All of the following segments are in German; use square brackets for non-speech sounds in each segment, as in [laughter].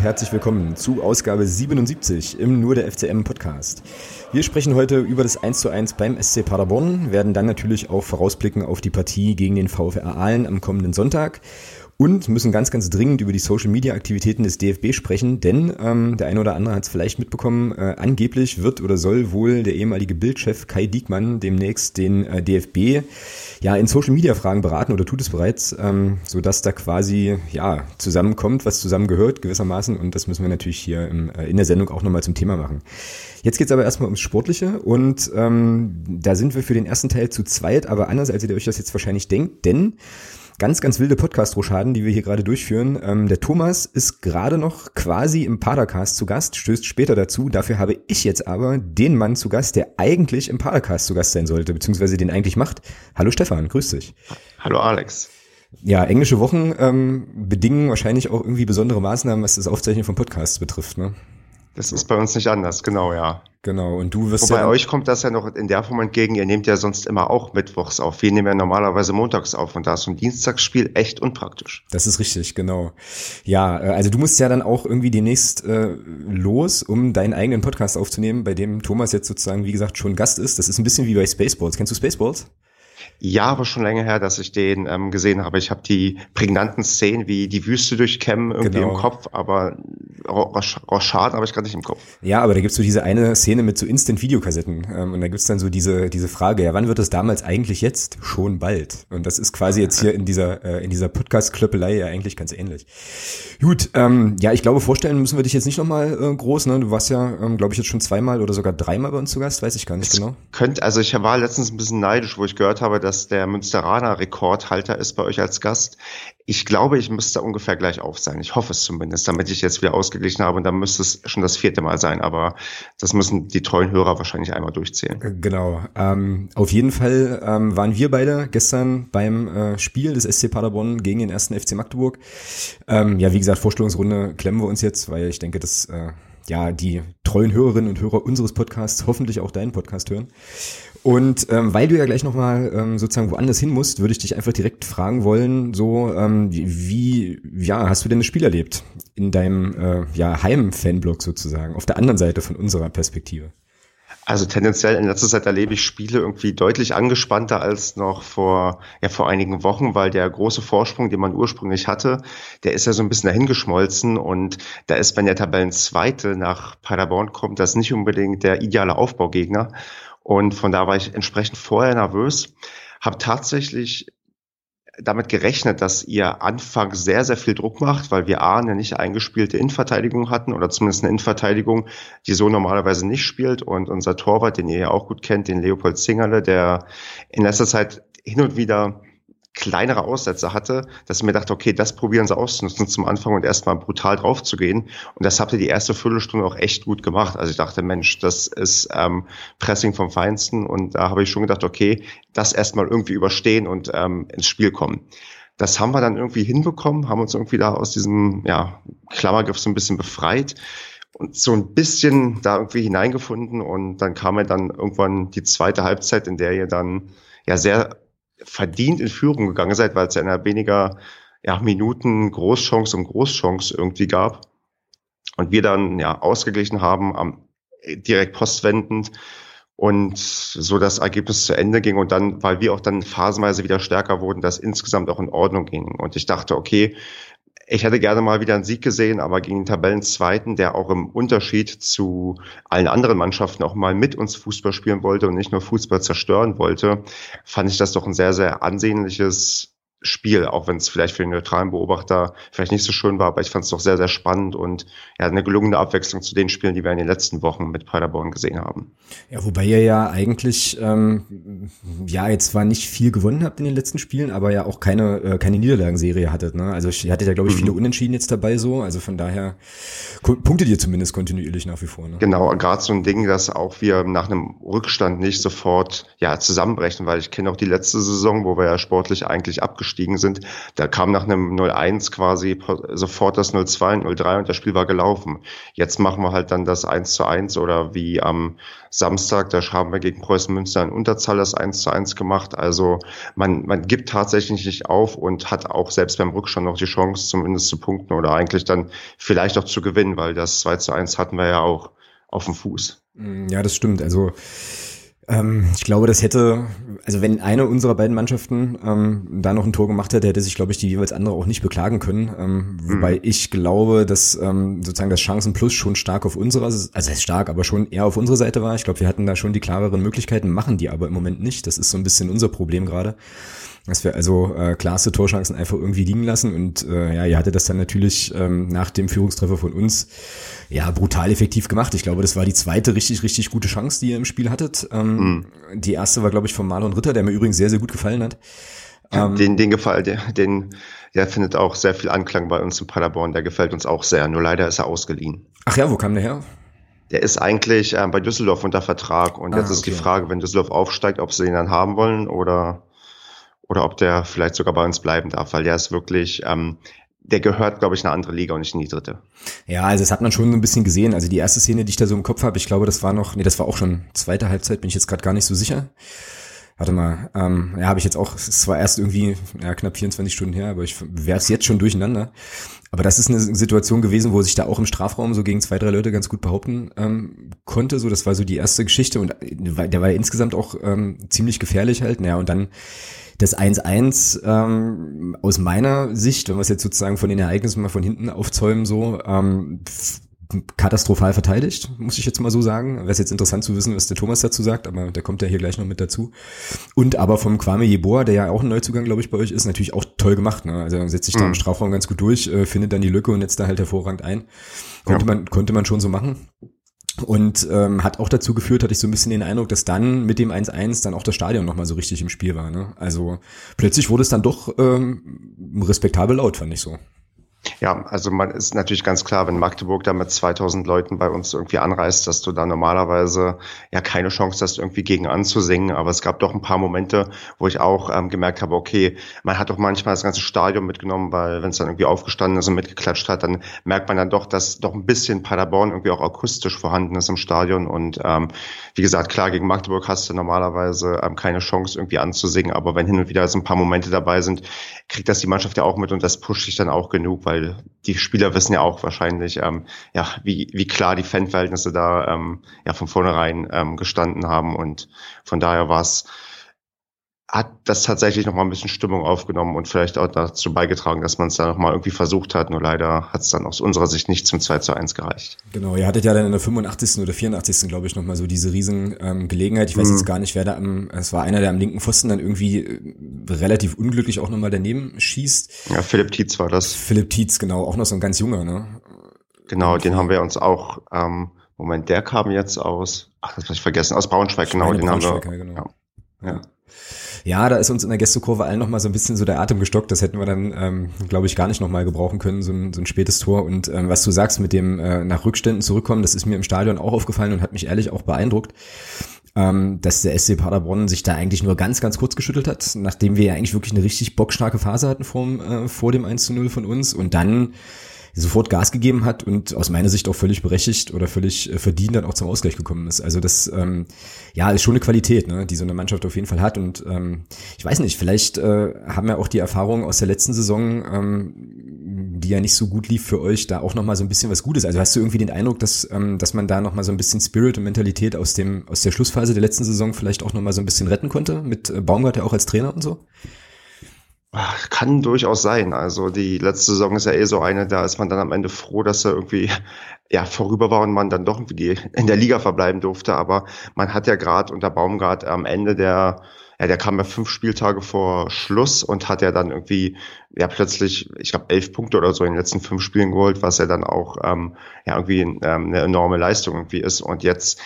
Herzlich willkommen zu Ausgabe 77 im Nur der FCM Podcast. Wir sprechen heute über das 1 zu 1 beim SC Paderborn, werden dann natürlich auch vorausblicken auf die Partie gegen den VfR Aalen am kommenden Sonntag und müssen ganz, ganz dringend über die Social-Media-Aktivitäten des DFB sprechen, denn ähm, der eine oder andere hat es vielleicht mitbekommen, äh, angeblich wird oder soll wohl der ehemalige Bildchef Kai Diekmann demnächst den äh, DFB ja in Social-Media-Fragen beraten oder tut es bereits, ähm, sodass da quasi ja zusammenkommt, was zusammengehört gewissermaßen. Und das müssen wir natürlich hier im, äh, in der Sendung auch nochmal zum Thema machen. Jetzt geht's aber erstmal ums Sportliche. Und ähm, da sind wir für den ersten Teil zu zweit, aber anders, als ihr euch das jetzt wahrscheinlich denkt, denn ganz, ganz wilde Podcast-Rochaden, die wir hier gerade durchführen. Ähm, der Thomas ist gerade noch quasi im Padercast zu Gast, stößt später dazu. Dafür habe ich jetzt aber den Mann zu Gast, der eigentlich im Padercast zu Gast sein sollte, beziehungsweise den eigentlich macht. Hallo Stefan, grüß dich. Hallo Alex. Ja, englische Wochen ähm, bedingen wahrscheinlich auch irgendwie besondere Maßnahmen, was das Aufzeichnen von Podcasts betrifft, ne? Das ist bei uns nicht anders, genau, ja. Genau, und du wirst Wobei ja euch kommt das ja noch in der Form entgegen, ihr nehmt ja sonst immer auch mittwochs auf. Wir nehmen ja normalerweise montags auf und da ist so ein Dienstagsspiel echt unpraktisch. Das ist richtig, genau. Ja, äh, also du musst ja dann auch irgendwie demnächst äh, los, um deinen eigenen Podcast aufzunehmen, bei dem Thomas jetzt sozusagen, wie gesagt, schon Gast ist. Das ist ein bisschen wie bei Spaceballs. Kennst du Spaceballs? Ja, aber schon länger her, dass ich den ähm, gesehen habe. Ich habe die prägnanten Szenen wie die Wüste durchkämmen irgendwie genau. im Kopf, aber Rochard habe ich gerade nicht im Kopf. Ja, aber da gibt's so diese eine Szene mit so Instant-Videokassetten ähm, und da gibt's dann so diese diese Frage, ja, wann wird es damals eigentlich jetzt? Schon bald. Und das ist quasi jetzt hier in dieser äh, in dieser Podcast-Klöppelei ja eigentlich ganz ähnlich. Gut, ähm, ja, ich glaube, vorstellen müssen wir dich jetzt nicht nochmal äh, groß. Ne? Du warst ja, ähm, glaube ich, jetzt schon zweimal oder sogar dreimal bei uns zu Gast, weiß ich gar nicht es genau. Könnte, also ich war letztens ein bisschen neidisch, wo ich gehört habe, dass der Münsteraner Rekordhalter ist bei euch als Gast. Ich glaube, ich müsste ungefähr gleich auf sein. Ich hoffe es zumindest, damit ich jetzt wieder ausgeglichen habe. Und dann müsste es schon das vierte Mal sein. Aber das müssen die treuen Hörer wahrscheinlich einmal durchzählen. Äh, genau. Ähm, auf jeden Fall ähm, waren wir beide gestern beim äh, Spiel des SC Paderborn gegen den ersten FC Magdeburg. Ähm, ja, wie gesagt, Vorstellungsrunde klemmen wir uns jetzt, weil ich denke, dass äh, ja die treuen Hörerinnen und Hörer unseres Podcasts hoffentlich auch deinen Podcast hören. Und ähm, weil du ja gleich nochmal ähm, sozusagen woanders hin musst, würde ich dich einfach direkt fragen wollen, so ähm, wie, ja, hast du denn das Spiel erlebt in deinem äh, ja, Heim-Fanblog sozusagen, auf der anderen Seite von unserer Perspektive? Also tendenziell in letzter Zeit erlebe ich Spiele irgendwie deutlich angespannter als noch vor, ja, vor einigen Wochen, weil der große Vorsprung, den man ursprünglich hatte, der ist ja so ein bisschen dahingeschmolzen und da ist, wenn der Tabellenzweite nach Paderborn kommt, das nicht unbedingt der ideale Aufbaugegner. Und von da war ich entsprechend vorher nervös, habe tatsächlich damit gerechnet, dass ihr Anfang sehr, sehr viel Druck macht, weil wir A, eine nicht eingespielte Innenverteidigung hatten oder zumindest eine Innenverteidigung, die so normalerweise nicht spielt. Und unser Torwart, den ihr ja auch gut kennt, den Leopold Zingerle, der in letzter Zeit hin und wieder kleinere Aussätze hatte, dass ich mir dachte, okay, das probieren sie auszunutzen zum Anfang und erstmal brutal drauf zu gehen. Und das habt ihr die erste Viertelstunde auch echt gut gemacht. Also ich dachte, Mensch, das ist ähm, Pressing vom Feinsten. Und da habe ich schon gedacht, okay, das erstmal irgendwie überstehen und ähm, ins Spiel kommen. Das haben wir dann irgendwie hinbekommen, haben uns irgendwie da aus diesem ja, Klammergriff so ein bisschen befreit und so ein bisschen da irgendwie hineingefunden. Und dann kam ja dann irgendwann die zweite Halbzeit, in der ihr dann ja sehr verdient in Führung gegangen seid, weil es ja einer weniger ja, Minuten Großchance um Großchance irgendwie gab. Und wir dann ja ausgeglichen haben, am, direkt postwendend und so das Ergebnis zu Ende ging und dann, weil wir auch dann phasenweise wieder stärker wurden, das insgesamt auch in Ordnung ging. Und ich dachte, okay, ich hätte gerne mal wieder einen Sieg gesehen, aber gegen den Tabellenzweiten, der auch im Unterschied zu allen anderen Mannschaften auch mal mit uns Fußball spielen wollte und nicht nur Fußball zerstören wollte, fand ich das doch ein sehr, sehr ansehnliches Spiel, auch wenn es vielleicht für den neutralen Beobachter vielleicht nicht so schön war, aber ich fand es doch sehr, sehr spannend und ja, eine gelungene Abwechslung zu den Spielen, die wir in den letzten Wochen mit Paderborn gesehen haben. Ja, wobei ihr ja eigentlich ähm, ja jetzt zwar nicht viel gewonnen habt in den letzten Spielen, aber ja auch keine äh, keine Niederlagenserie hattet. Ne? Also ihr hattet ja glaube ich viele mhm. Unentschieden jetzt dabei so, also von daher punktet ihr zumindest kontinuierlich nach wie vor. Ne? Genau, gerade so ein Ding, dass auch wir nach einem Rückstand nicht sofort ja zusammenbrechen, weil ich kenne auch die letzte Saison, wo wir ja sportlich eigentlich abgeschlossen aufgestiegen sind. Da kam nach einem 0-1 quasi sofort das 0-2 und 0-3 und das Spiel war gelaufen. Jetzt machen wir halt dann das 1 zu 1 oder wie am Samstag, da haben wir gegen Preußen Münster in Unterzahl das 1 zu 1 gemacht. Also man, man gibt tatsächlich nicht auf und hat auch selbst beim Rückstand noch die Chance, zumindest zu punkten oder eigentlich dann vielleicht auch zu gewinnen, weil das 2 zu 1 hatten wir ja auch auf dem Fuß. Ja, das stimmt. Also ähm, ich glaube, das hätte, also wenn eine unserer beiden Mannschaften ähm, da noch ein Tor gemacht hätte, hätte sich, glaube ich, die jeweils andere auch nicht beklagen können. Ähm, mhm. Wobei ich glaube, dass ähm, sozusagen das Chancenplus schon stark auf unserer, also heißt stark, aber schon eher auf unserer Seite war. Ich glaube, wir hatten da schon die klareren Möglichkeiten, machen die aber im Moment nicht. Das ist so ein bisschen unser Problem gerade dass wir also äh, klarste Torchancen einfach irgendwie liegen lassen. Und äh, ja, ihr hattet das dann natürlich ähm, nach dem Führungstreffer von uns ja brutal effektiv gemacht. Ich glaube, das war die zweite richtig, richtig gute Chance, die ihr im Spiel hattet. Ähm, mhm. Die erste war, glaube ich, von Marlon Ritter, der mir übrigens sehr, sehr gut gefallen hat. Ähm, den, den gefällt, den, der findet auch sehr viel Anklang bei uns in Paderborn. Der gefällt uns auch sehr. Nur leider ist er ausgeliehen. Ach ja, wo kam der her? Der ist eigentlich äh, bei Düsseldorf unter Vertrag und ah, jetzt ist okay. die Frage, wenn Düsseldorf aufsteigt, ob sie ihn dann haben wollen oder oder ob der vielleicht sogar bei uns bleiben darf, weil der ist wirklich, ähm, der gehört, glaube ich, in eine andere Liga und nicht in die dritte. Ja, also das hat man schon so ein bisschen gesehen. Also die erste Szene, die ich da so im Kopf habe, ich glaube, das war noch, nee, das war auch schon zweite Halbzeit, bin ich jetzt gerade gar nicht so sicher. Warte mal, ähm, ja, habe ich jetzt auch, es war erst irgendwie ja, knapp 24 Stunden her, aber ich werfe es jetzt schon durcheinander. Aber das ist eine Situation gewesen, wo sich da auch im Strafraum so gegen zwei, drei Leute ganz gut behaupten ähm, konnte. So, das war so die erste Geschichte und der war ja insgesamt auch ähm, ziemlich gefährlich halt. Naja, und dann das 1-1 ähm, aus meiner Sicht, wenn wir es jetzt sozusagen von den Ereignissen mal von hinten aufzäumen, so ähm, katastrophal verteidigt, muss ich jetzt mal so sagen. Wäre es jetzt interessant zu wissen, was der Thomas dazu sagt, aber der kommt ja hier gleich noch mit dazu. Und aber vom Kwame Jeboa, der ja auch ein Neuzugang, glaube ich, bei euch ist, natürlich auch toll gemacht. Ne? Also setzt sich da im mhm. Strafraum ganz gut durch, äh, findet dann die Lücke und netzt da halt hervorragend ein. Konnte ja. man, konnte man schon so machen. Und ähm, hat auch dazu geführt, hatte ich so ein bisschen den Eindruck, dass dann mit dem 1-1 dann auch das Stadion nochmal so richtig im Spiel war. Ne? Also plötzlich wurde es dann doch ähm, respektabel laut, fand ich so. Ja, also man ist natürlich ganz klar, wenn Magdeburg da mit 2000 Leuten bei uns irgendwie anreist, dass du da normalerweise ja keine Chance hast, irgendwie gegen anzusingen. Aber es gab doch ein paar Momente, wo ich auch ähm, gemerkt habe, okay, man hat doch manchmal das ganze Stadion mitgenommen, weil wenn es dann irgendwie aufgestanden ist und mitgeklatscht hat, dann merkt man dann doch, dass doch ein bisschen Paderborn irgendwie auch akustisch vorhanden ist im Stadion. Und ähm, wie gesagt, klar, gegen Magdeburg hast du normalerweise ähm, keine Chance, irgendwie anzusingen. Aber wenn hin und wieder so ein paar Momente dabei sind, kriegt das die Mannschaft ja auch mit und das pusht sich dann auch genug, weil die Spieler wissen ja auch wahrscheinlich, ähm, ja, wie, wie klar die Fanverhältnisse da ähm, ja von vornherein ähm, gestanden haben. Und von daher war es hat das tatsächlich noch mal ein bisschen Stimmung aufgenommen und vielleicht auch dazu beigetragen, dass man es da noch mal irgendwie versucht hat. Nur leider hat es dann aus unserer Sicht nicht zum 2 zu 1 gereicht. Genau, ihr hattet ja dann in der 85. oder 84. glaube ich noch mal so diese riesen ähm, Gelegenheit. Ich weiß mhm. jetzt gar nicht, wer da am, es war einer, der am linken Pfosten dann irgendwie äh, relativ unglücklich auch noch mal daneben schießt. Ja, Philipp Tietz war das. Philipp Tietz, genau, auch noch so ein ganz junger, ne? Genau, den haben wir uns auch, ähm, Moment, der kam jetzt aus, ach, das habe ich vergessen, aus Braunschweig, genau, den haben wir. Genau. Ja. ja. Ja, da ist uns in der Gästekurve allen nochmal so ein bisschen so der Atem gestockt. Das hätten wir dann, ähm, glaube ich, gar nicht nochmal gebrauchen können, so ein, so ein spätes Tor. Und ähm, was du sagst mit dem äh, nach Rückständen zurückkommen, das ist mir im Stadion auch aufgefallen und hat mich ehrlich auch beeindruckt ähm, dass der SC Paderborn sich da eigentlich nur ganz, ganz kurz geschüttelt hat, nachdem wir ja eigentlich wirklich eine richtig bockstarke Phase hatten vor, äh, vor dem 1 zu 0 von uns und dann sofort Gas gegeben hat und aus meiner Sicht auch völlig berechtigt oder völlig äh, verdient dann auch zum Ausgleich gekommen ist. Also das ähm, ja ist schon eine Qualität, ne, die so eine Mannschaft auf jeden Fall hat. Und ähm, ich weiß nicht, vielleicht äh, haben wir auch die Erfahrung aus der letzten Saison, ähm, die ja nicht so gut lief für euch, da auch nochmal so ein bisschen was Gutes. Also hast du irgendwie den Eindruck, dass, ähm, dass man da nochmal so ein bisschen Spirit und Mentalität aus dem aus der Schlussphase der letzten Saison vielleicht auch nochmal so ein bisschen retten konnte, mit äh, Baumgart ja auch als Trainer und so? Kann durchaus sein. Also die letzte Saison ist ja eh so eine, da ist man dann am Ende froh, dass er irgendwie [laughs] ja vorüber war und man dann doch irgendwie in der Liga verbleiben durfte. Aber man hat ja gerade unter Baumgart am Ende der ja, der kam ja fünf Spieltage vor Schluss und hat ja dann irgendwie ja plötzlich, ich glaube, elf Punkte oder so in den letzten fünf Spielen geholt, was ja dann auch ähm, ja irgendwie ähm, eine enorme Leistung irgendwie ist. Und jetzt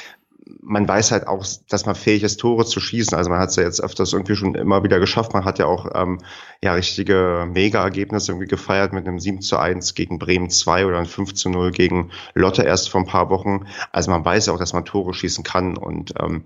man weiß halt auch, dass man fähig ist, Tore zu schießen. Also man hat es ja jetzt öfters irgendwie schon immer wieder geschafft. Man hat ja auch ähm, ja richtige Mega-Ergebnisse irgendwie gefeiert mit einem 7 zu 1 gegen Bremen 2 oder ein 5 zu 0 gegen Lotte erst vor ein paar Wochen. Also man weiß ja auch, dass man Tore schießen kann und ähm,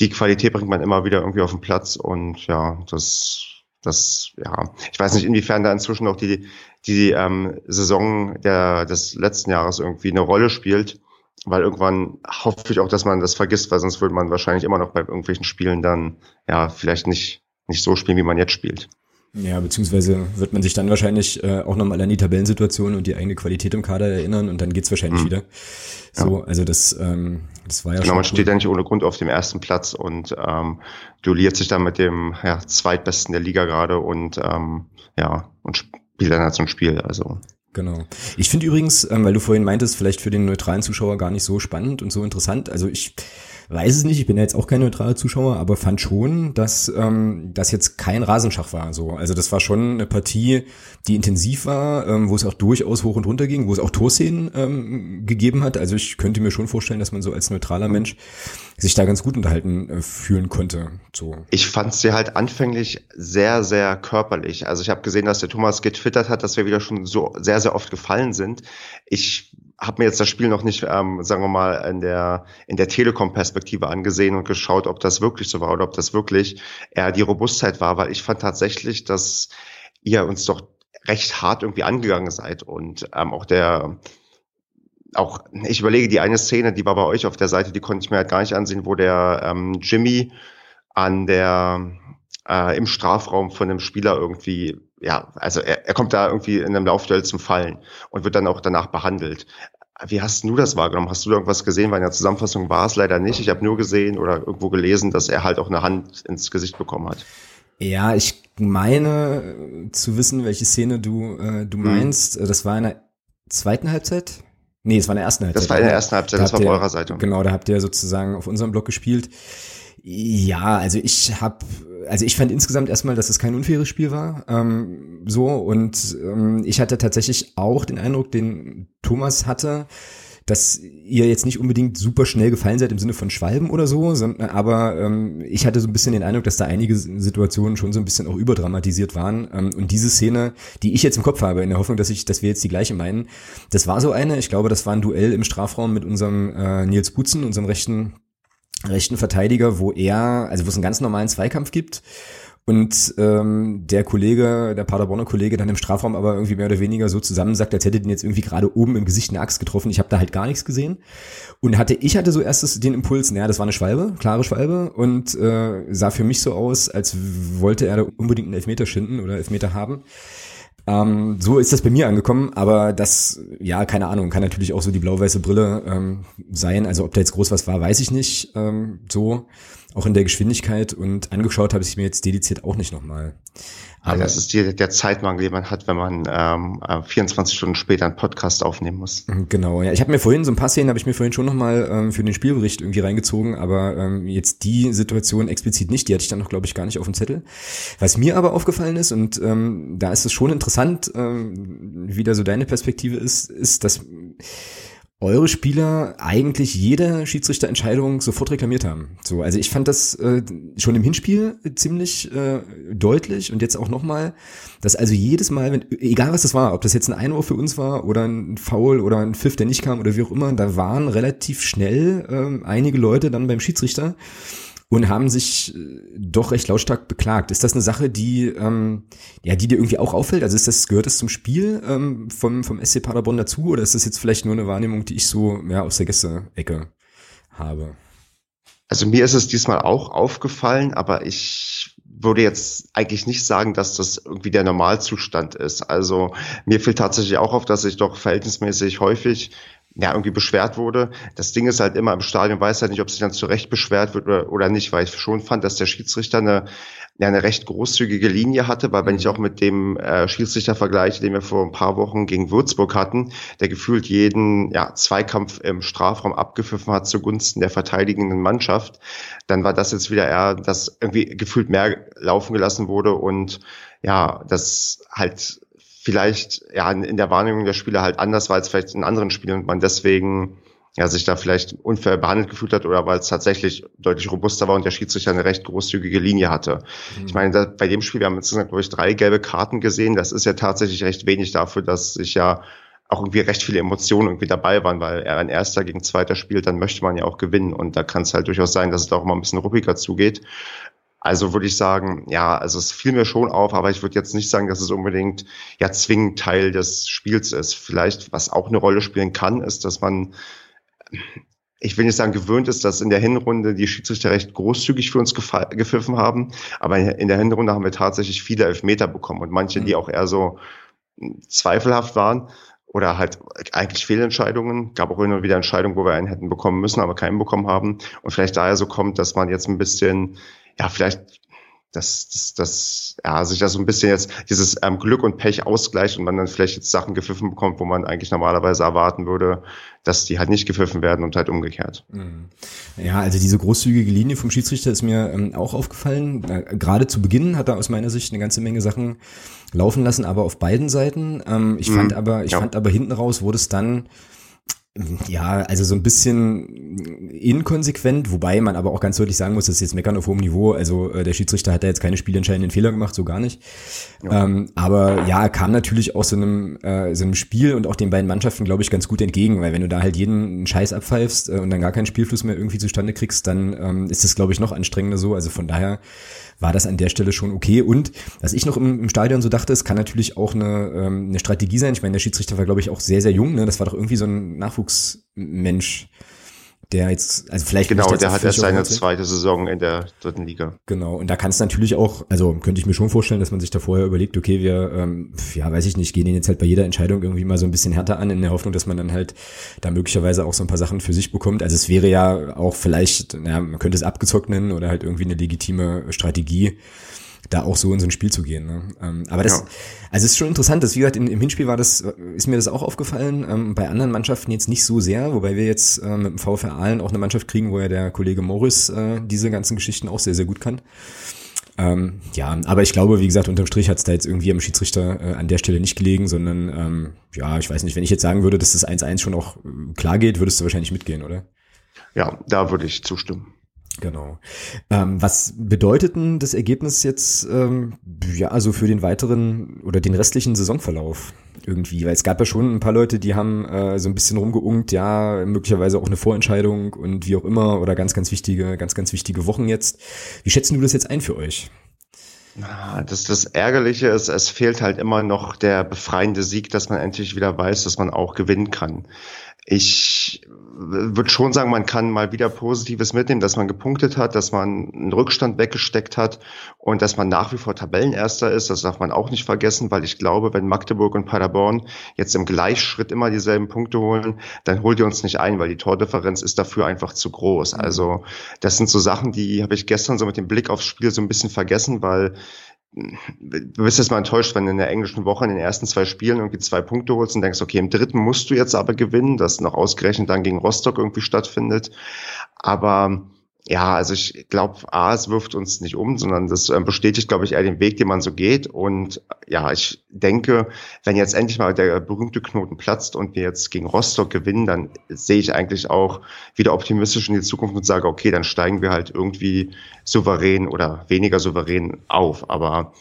die Qualität bringt man immer wieder irgendwie auf den Platz und ja, das das, ja, ich weiß nicht, inwiefern da inzwischen auch die, die ähm, Saison der, des letzten Jahres irgendwie eine Rolle spielt, weil irgendwann hoffe ich auch, dass man das vergisst, weil sonst würde man wahrscheinlich immer noch bei irgendwelchen Spielen dann, ja, vielleicht nicht, nicht so spielen, wie man jetzt spielt. Ja, beziehungsweise wird man sich dann wahrscheinlich äh, auch nochmal an die Tabellensituation und die eigene Qualität im Kader erinnern und dann geht's wahrscheinlich mhm. wieder. So, ja. also das, ähm, das war ja genau, schon. man steht ja nicht ohne Grund auf dem ersten Platz und ähm, duelliert sich dann mit dem ja, zweitbesten der Liga gerade und ähm, ja, und spielt dann halt so ein Spiel. Also Genau. Ich finde übrigens, ähm, weil du vorhin meintest, vielleicht für den neutralen Zuschauer gar nicht so spannend und so interessant. Also ich weiß es nicht, ich bin ja jetzt auch kein neutraler Zuschauer, aber fand schon, dass ähm, das jetzt kein Rasenschach war. So. Also das war schon eine Partie, die intensiv war, ähm, wo es auch durchaus hoch und runter ging, wo es auch Torszenen ähm, gegeben hat. Also ich könnte mir schon vorstellen, dass man so als neutraler Mensch sich da ganz gut unterhalten äh, fühlen konnte. So. Ich fand sie halt anfänglich sehr, sehr körperlich. Also ich habe gesehen, dass der Thomas getwittert hat, dass wir wieder schon so sehr, sehr oft gefallen sind. Ich habe mir jetzt das Spiel noch nicht, ähm, sagen wir mal, in der, in der Telekom-Perspektive angesehen und geschaut, ob das wirklich so war oder ob das wirklich eher die Robustheit war, weil ich fand tatsächlich, dass ihr uns doch recht hart irgendwie angegangen seid und ähm, auch der auch, ich überlege, die eine Szene, die war bei euch auf der Seite, die konnte ich mir halt gar nicht ansehen, wo der ähm, Jimmy an der äh, im Strafraum von einem Spieler irgendwie ja, also er, er kommt da irgendwie in einem Laufduell zum Fallen und wird dann auch danach behandelt. Wie hast du das wahrgenommen? Hast du irgendwas gesehen? Weil in der Zusammenfassung war es leider nicht. Ich habe nur gesehen oder irgendwo gelesen, dass er halt auch eine Hand ins Gesicht bekommen hat. Ja, ich meine zu wissen, welche Szene du, äh, du hm. meinst. Hm. Das war in der zweiten Halbzeit? Nee, es war in der ersten Halbzeit. Das war in der ersten Halbzeit, da das war auf eurer Seite. Genau, da habt ihr sozusagen auf unserem Blog gespielt. Ja, also ich habe, also ich fand insgesamt erstmal, dass es kein unfaires Spiel war, ähm, so und ähm, ich hatte tatsächlich auch den Eindruck, den Thomas hatte, dass ihr jetzt nicht unbedingt super schnell gefallen seid im Sinne von Schwalben oder so, sondern, aber ähm, ich hatte so ein bisschen den Eindruck, dass da einige Situationen schon so ein bisschen auch überdramatisiert waren. Ähm, und diese Szene, die ich jetzt im Kopf habe, in der Hoffnung, dass ich, dass wir jetzt die gleiche meinen, das war so eine. Ich glaube, das war ein Duell im Strafraum mit unserem äh, Nils Butzen, unserem rechten rechten Verteidiger, wo er, also wo es einen ganz normalen Zweikampf gibt und ähm, der Kollege, der Paderborner Kollege dann im Strafraum aber irgendwie mehr oder weniger so zusammensagt, als hätte den jetzt irgendwie gerade oben im Gesicht eine Axt getroffen. Ich habe da halt gar nichts gesehen und hatte ich hatte so erstes den Impuls, naja, das war eine Schwalbe, klare Schwalbe und äh, sah für mich so aus, als wollte er da unbedingt einen Elfmeter schinden oder Elfmeter haben. Ähm, so ist das bei mir angekommen, aber das, ja, keine Ahnung, kann natürlich auch so die blau-weiße Brille ähm, sein. Also ob da jetzt groß was war, weiß ich nicht. Ähm, so, auch in der Geschwindigkeit und angeschaut habe ich mir jetzt dediziert auch nicht nochmal. Aber das ist die, der Zeitmangel, den man hat, wenn man ähm, 24 äh, Stunden später einen Podcast aufnehmen muss. Mhm, genau, ja. Ich habe mir vorhin so ein paar Szenen habe ich mir vorhin schon nochmal ähm, für den Spielbericht irgendwie reingezogen, aber ähm, jetzt die Situation explizit nicht, die hatte ich dann noch, glaube ich, gar nicht auf dem Zettel. Was mir aber aufgefallen ist, und ähm, da ist es schon interessant, ähm, wie da so deine Perspektive ist, ist, dass eure Spieler eigentlich jede Schiedsrichterentscheidung sofort reklamiert haben. So, also ich fand das äh, schon im Hinspiel ziemlich äh, deutlich und jetzt auch nochmal, dass also jedes Mal, wenn, egal was das war, ob das jetzt ein Einwurf für uns war oder ein Foul oder ein Pfiff, der nicht kam oder wie auch immer, da waren relativ schnell äh, einige Leute dann beim Schiedsrichter und haben sich äh, doch recht lautstark beklagt. Ist das eine Sache, die ähm, ja, die dir irgendwie auch auffällt? Also ist das gehört das zum Spiel ähm, vom vom SC Paderborn dazu oder ist das jetzt vielleicht nur eine Wahrnehmung, die ich so ja aus der Gäste-Ecke habe? Also mir ist es diesmal auch aufgefallen, aber ich würde jetzt eigentlich nicht sagen, dass das irgendwie der Normalzustand ist. Also mir fällt tatsächlich auch auf, dass ich doch verhältnismäßig häufig ja, irgendwie beschwert wurde. Das Ding ist halt immer im Stadion, weiß halt nicht, ob sich dann zu Recht beschwert wird oder, oder nicht, weil ich schon fand, dass der Schiedsrichter eine, ja, eine recht großzügige Linie hatte, weil wenn ich auch mit dem äh, Schiedsrichter vergleiche, den wir vor ein paar Wochen gegen Würzburg hatten, der gefühlt jeden ja, Zweikampf im Strafraum abgepfiffen hat zugunsten der verteidigenden Mannschaft, dann war das jetzt wieder eher, dass irgendwie gefühlt mehr laufen gelassen wurde und ja, das halt vielleicht ja in der Wahrnehmung der Spieler halt anders war als vielleicht in anderen Spielen und man deswegen ja sich da vielleicht unfair behandelt gefühlt hat oder weil es tatsächlich deutlich robuster war und der Schiedsrichter eine recht großzügige Linie hatte. Mhm. Ich meine, da, bei dem Spiel, wir haben insgesamt, glaube ich, drei gelbe Karten gesehen. Das ist ja tatsächlich recht wenig dafür, dass sich ja auch irgendwie recht viele Emotionen irgendwie dabei waren, weil er ein erster gegen zweiter spielt, dann möchte man ja auch gewinnen und da kann es halt durchaus sein, dass es da auch mal ein bisschen ruppiger zugeht. Also würde ich sagen, ja, also es fiel mir schon auf, aber ich würde jetzt nicht sagen, dass es unbedingt ja zwingend Teil des Spiels ist. Vielleicht, was auch eine Rolle spielen kann, ist, dass man ich will nicht sagen gewöhnt ist, dass in der Hinrunde die Schiedsrichter recht großzügig für uns gepfiffen haben, aber in der Hinrunde haben wir tatsächlich viele Elfmeter bekommen und manche, die mhm. auch eher so zweifelhaft waren oder halt eigentlich Fehlentscheidungen. Gab auch immer wieder Entscheidungen, wo wir einen hätten bekommen müssen, aber keinen bekommen haben. Und vielleicht daher so kommt, dass man jetzt ein bisschen, ja, vielleicht dass, dass, dass ja, sich das so ein bisschen jetzt dieses ähm, Glück und Pech ausgleicht und man dann vielleicht jetzt Sachen gepfiffen bekommt, wo man eigentlich normalerweise erwarten würde, dass die halt nicht gepfiffen werden und halt umgekehrt. Mhm. Ja, also diese großzügige Linie vom Schiedsrichter ist mir ähm, auch aufgefallen. Äh, gerade zu Beginn hat er aus meiner Sicht eine ganze Menge Sachen laufen lassen, aber auf beiden Seiten. Ähm, ich mhm. fand aber, ich ja. fand aber hinten raus wurde es dann ja, also so ein bisschen inkonsequent, wobei man aber auch ganz deutlich sagen muss, das ist jetzt meckern auf hohem Niveau. Also äh, der Schiedsrichter hat da jetzt keine spielentscheidenden Fehler gemacht, so gar nicht. Ja. Ähm, aber ja, kam natürlich auch so einem, äh, so einem Spiel und auch den beiden Mannschaften, glaube ich, ganz gut entgegen, weil wenn du da halt jeden Scheiß abpfeifst äh, und dann gar keinen Spielfluss mehr irgendwie zustande kriegst, dann ähm, ist das, glaube ich, noch anstrengender so. Also von daher war das an der Stelle schon okay. Und was ich noch im, im Stadion so dachte, es kann natürlich auch eine, ähm, eine Strategie sein. Ich meine, der Schiedsrichter war, glaube ich, auch sehr, sehr jung. Ne? Das war doch irgendwie so ein Nachwuchsmensch der jetzt, also vielleicht genau, der hat erst seine zweite Saison in der dritten Liga. Genau, und da kann es natürlich auch, also könnte ich mir schon vorstellen, dass man sich da vorher überlegt, okay, wir, ähm, ja, weiß ich nicht, gehen den jetzt halt bei jeder Entscheidung irgendwie mal so ein bisschen härter an, in der Hoffnung, dass man dann halt da möglicherweise auch so ein paar Sachen für sich bekommt. Also es wäre ja auch vielleicht, naja, man könnte es abgezockt nennen oder halt irgendwie eine legitime Strategie da auch so in so ein Spiel zu gehen. Ne? Ähm, aber das, ja. also es ist schon interessant, dass wie gesagt, in, im Hinspiel war das, ist mir das auch aufgefallen, ähm, bei anderen Mannschaften jetzt nicht so sehr, wobei wir jetzt äh, mit dem VfR Aalen auch eine Mannschaft kriegen, wo ja der Kollege Morris äh, diese ganzen Geschichten auch sehr, sehr gut kann. Ähm, ja, aber ich glaube, wie gesagt, unterm Strich hat es da jetzt irgendwie am Schiedsrichter äh, an der Stelle nicht gelegen, sondern ähm, ja, ich weiß nicht, wenn ich jetzt sagen würde, dass das 1-1 schon auch äh, klar geht, würdest du wahrscheinlich mitgehen, oder? Ja, da würde ich zustimmen. Genau. Ähm, was bedeutet denn das Ergebnis jetzt, ähm, ja, also für den weiteren oder den restlichen Saisonverlauf irgendwie? Weil es gab ja schon ein paar Leute, die haben äh, so ein bisschen rumgeungt, ja, möglicherweise auch eine Vorentscheidung und wie auch immer oder ganz, ganz wichtige, ganz, ganz wichtige Wochen jetzt. Wie schätzen du das jetzt ein für euch? Das, das Ärgerliche ist, es fehlt halt immer noch der befreiende Sieg, dass man endlich wieder weiß, dass man auch gewinnen kann. Ich würde schon sagen, man kann mal wieder Positives mitnehmen, dass man gepunktet hat, dass man einen Rückstand weggesteckt hat und dass man nach wie vor Tabellenerster ist. Das darf man auch nicht vergessen, weil ich glaube, wenn Magdeburg und Paderborn jetzt im Gleichschritt immer dieselben Punkte holen, dann holt ihr uns nicht ein, weil die Tordifferenz ist dafür einfach zu groß. Mhm. Also das sind so Sachen, die habe ich gestern so mit dem Blick aufs Spiel so ein bisschen vergessen, weil du bist jetzt mal enttäuscht, wenn du in der englischen Woche in den ersten zwei Spielen irgendwie zwei Punkte holst und denkst, okay, im dritten musst du jetzt aber gewinnen, das noch ausgerechnet dann gegen Rostock irgendwie stattfindet. Aber ja, also ich glaube, A, es wirft uns nicht um, sondern das äh, bestätigt, glaube ich, eher den Weg, den man so geht. Und ja, ich denke, wenn jetzt endlich mal der berühmte Knoten platzt und wir jetzt gegen Rostock gewinnen, dann sehe ich eigentlich auch wieder optimistisch in die Zukunft und sage, okay, dann steigen wir halt irgendwie souverän oder weniger souverän auf. Aber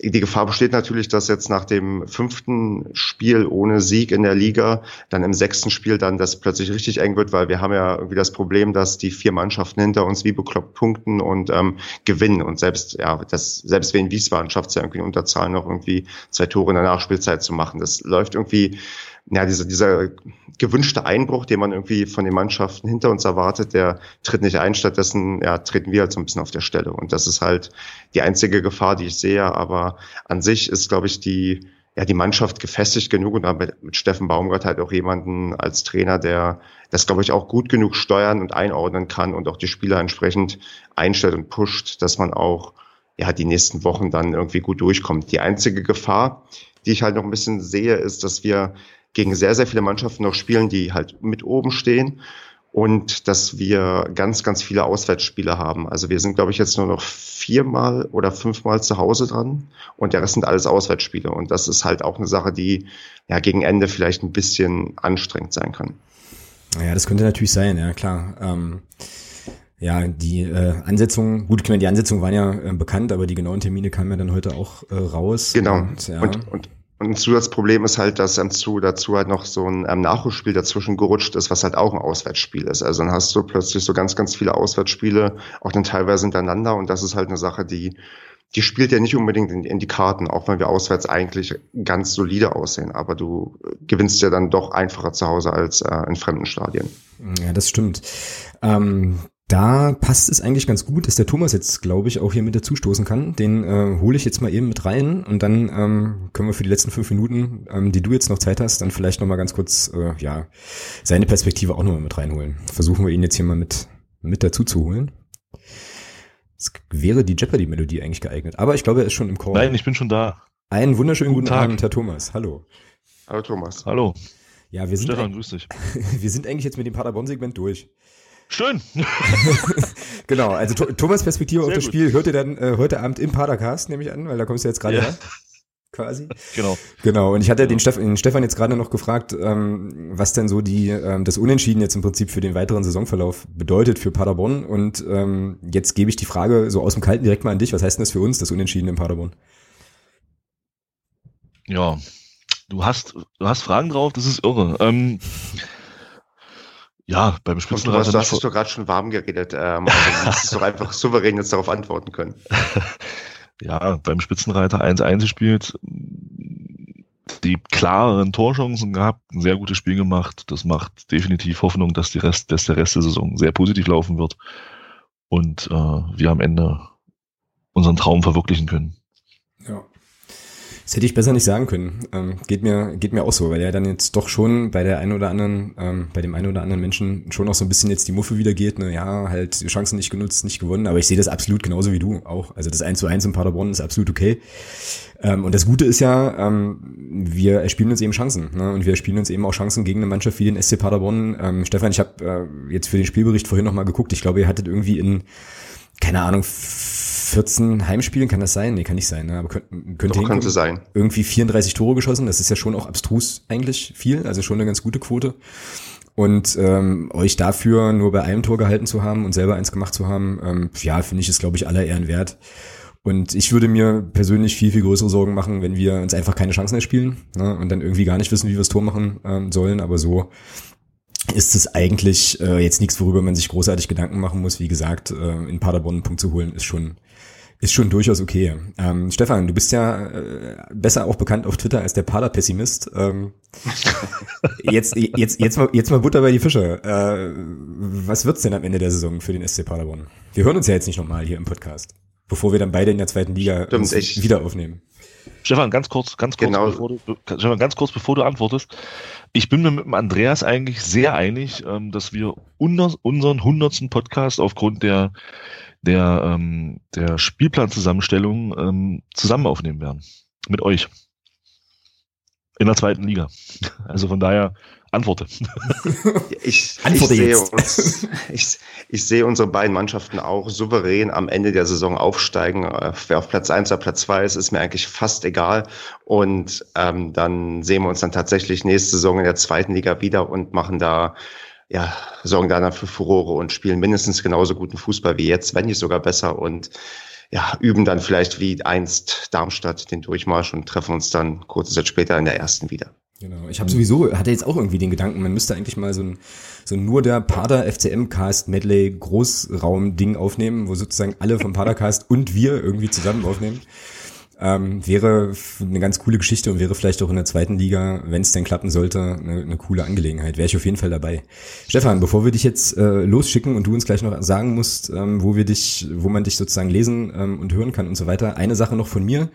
die Gefahr besteht natürlich, dass jetzt nach dem fünften Spiel ohne Sieg in der Liga dann im sechsten Spiel dann das plötzlich richtig eng wird, weil wir haben ja irgendwie das Problem, dass die vier Mannschaften hinter uns wie bekloppt punkten und ähm, gewinnen und selbst ja das selbst wenn Wiesbaden schafft es ja irgendwie in Unterzahl noch irgendwie zwei Tore in der Nachspielzeit zu machen. Das läuft irgendwie ja, dieser, dieser gewünschte Einbruch, den man irgendwie von den Mannschaften hinter uns erwartet, der tritt nicht ein. Stattdessen ja, treten wir halt so ein bisschen auf der Stelle. Und das ist halt die einzige Gefahr, die ich sehe. Aber an sich ist, glaube ich, die, ja, die Mannschaft gefestigt genug und damit mit Steffen Baumgart halt auch jemanden als Trainer, der das, glaube ich, auch gut genug steuern und einordnen kann und auch die Spieler entsprechend einstellt und pusht, dass man auch ja, die nächsten Wochen dann irgendwie gut durchkommt. Die einzige Gefahr, die ich halt noch ein bisschen sehe, ist, dass wir gegen sehr, sehr viele Mannschaften noch spielen, die halt mit oben stehen und dass wir ganz, ganz viele Auswärtsspiele haben. Also wir sind, glaube ich, jetzt nur noch viermal oder fünfmal zu Hause dran und der Rest sind alles Auswärtsspiele. Und das ist halt auch eine Sache, die ja gegen Ende vielleicht ein bisschen anstrengend sein kann. Ja, das könnte natürlich sein, ja klar. Ähm ja, die äh, Ansetzungen, gut, ich meine, die Ansetzungen waren ja äh, bekannt, aber die genauen Termine kamen ja dann heute auch äh, raus. Genau. Und, ja. und, und Und ein Zusatzproblem ist halt, dass dazu, dazu halt noch so ein ähm, Nachholspiel dazwischen gerutscht ist, was halt auch ein Auswärtsspiel ist. Also dann hast du plötzlich so ganz, ganz viele Auswärtsspiele, auch dann teilweise hintereinander. Und das ist halt eine Sache, die, die spielt ja nicht unbedingt in, in die Karten, auch wenn wir auswärts eigentlich ganz solide aussehen. Aber du gewinnst ja dann doch einfacher zu Hause als äh, in fremden Stadien. Ja, das stimmt. Ähm, da passt es eigentlich ganz gut, dass der Thomas jetzt, glaube ich, auch hier mit dazu stoßen kann. Den äh, hole ich jetzt mal eben mit rein und dann ähm, können wir für die letzten fünf Minuten, ähm, die du jetzt noch Zeit hast, dann vielleicht noch mal ganz kurz äh, ja seine Perspektive auch noch mal mit reinholen. Versuchen wir ihn jetzt hier mal mit mit dazu zu holen. Es wäre die Jeopardy-Melodie eigentlich geeignet, aber ich glaube, er ist schon im Chor. Nein, ich bin schon da. Einen wunderschönen guten, guten Abend, Herr Thomas. Hallo. Hallo Thomas. Hallo. Ja, wir sind Stefan, grüß dich. [laughs] wir sind eigentlich jetzt mit dem Paderborn-Segment durch. Schön. [laughs] genau, also Thomas Perspektive Sehr auf das gut. Spiel hört ihr dann äh, heute Abend im Padercast, nehme ich an, weil da kommst du jetzt gerade ja. her. Quasi. [laughs] Genau. Genau. Und ich hatte den, Steff den Stefan jetzt gerade noch gefragt, ähm, was denn so die ähm, das Unentschieden jetzt im Prinzip für den weiteren Saisonverlauf bedeutet für Paderborn. Und ähm, jetzt gebe ich die Frage so aus dem Kalten direkt mal an dich. Was heißt denn das für uns, das Unentschieden in Paderborn? Ja, du hast, du hast Fragen drauf, das ist irre. Ähm, ja, beim Spitzenreiter. Du hast, du hast doch gerade schon warm geredet. Ähm, also du doch einfach [laughs] souverän jetzt darauf antworten können. ja, beim Spitzenreiter 1-1 gespielt, die klareren Torchancen gehabt, ein sehr gutes Spiel gemacht. Das macht definitiv Hoffnung, dass, die Rest, dass der Rest der Saison sehr positiv laufen wird und äh, wir am Ende unseren Traum verwirklichen können. Das hätte ich besser nicht sagen können. Ähm, geht mir geht mir auch so, weil er dann jetzt doch schon bei der einen oder anderen, ähm, bei dem einen oder anderen Menschen schon auch so ein bisschen jetzt die Muffe wieder geht. Ne? Ja, halt Chancen nicht genutzt, nicht gewonnen. Aber ich sehe das absolut genauso wie du auch. Also das 1 zu 1 in Paderborn ist absolut okay. Ähm, und das Gute ist ja, ähm, wir erspielen uns eben Chancen. Ne? Und wir spielen uns eben auch Chancen gegen eine Mannschaft wie den SC Paderborn. Ähm, Stefan, ich habe äh, jetzt für den Spielbericht vorhin nochmal geguckt. Ich glaube, ihr hattet irgendwie in, keine Ahnung, 14 Heimspielen kann das sein? Nee, kann nicht sein, ne? aber könnte, könnte, Doch, könnte sein. Irgendwie 34 Tore geschossen, das ist ja schon auch abstrus eigentlich viel, also schon eine ganz gute Quote. Und ähm, euch dafür nur bei einem Tor gehalten zu haben und selber eins gemacht zu haben, ähm, ja, finde ich, ist, glaube ich, aller Ehren wert. Und ich würde mir persönlich viel, viel größere Sorgen machen, wenn wir uns einfach keine Chancen erspielen ne, und dann irgendwie gar nicht wissen, wie wir das Tor machen ähm, sollen. Aber so ist es eigentlich äh, jetzt nichts, worüber man sich großartig Gedanken machen muss. Wie gesagt, äh, in Paderborn einen Punkt zu holen, ist schon ist schon durchaus okay. Ähm, Stefan, du bist ja äh, besser auch bekannt auf Twitter als der Pader-Pessimist. Ähm, [laughs] jetzt, jetzt, jetzt, mal, jetzt mal Butter bei die Fische. Äh, was wird's denn am Ende der Saison für den SC Paderborn? Wir hören uns ja jetzt nicht nochmal hier im Podcast, bevor wir dann beide in der zweiten Liga Stimmt, wieder aufnehmen. Stefan, ganz kurz, ganz kurz, genau. bevor du, Stefan, ganz kurz, bevor du antwortest. Ich bin mir mit dem Andreas eigentlich sehr einig, ähm, dass wir unseren hundertsten Podcast aufgrund der der, ähm, der Spielplanzusammenstellung ähm, zusammen aufnehmen werden. Mit euch. In der zweiten Liga. [laughs] Also von daher antworte. [laughs] Ich, antworte ich, sehe uns, ich, ich sehe unsere beiden Mannschaften auch souverän am Ende der Saison aufsteigen. Äh, wer auf Platz eins oder Platz zwei ist, ist mir eigentlich fast egal. Und ähm, dann sehen wir uns dann tatsächlich nächste Saison in der zweiten Liga wieder und machen da ja, sorgen dann für Furore und spielen mindestens genauso guten Fußball wie jetzt, wenn nicht sogar besser und ja, üben dann vielleicht wie einst Darmstadt den Durchmarsch und treffen uns dann kurze Zeit später in der ersten wieder. Genau. Ich habe sowieso, hatte jetzt auch irgendwie den Gedanken, man müsste eigentlich mal so ein, so nur der Pader FCM Cast Medley Großraum Ding aufnehmen, wo sozusagen alle vom Padercast und wir irgendwie zusammen aufnehmen. Ähm, wäre eine ganz coole Geschichte und wäre vielleicht auch in der zweiten Liga, wenn es denn klappen sollte, eine, eine, coole Angelegenheit. Wäre ich auf jeden Fall dabei. Stefan, bevor wir dich jetzt äh, losschicken und du uns gleich noch sagen musst, ähm, wo wir dich, wo man dich sozusagen lesen ähm, und hören kann und so weiter, eine Sache noch von mir.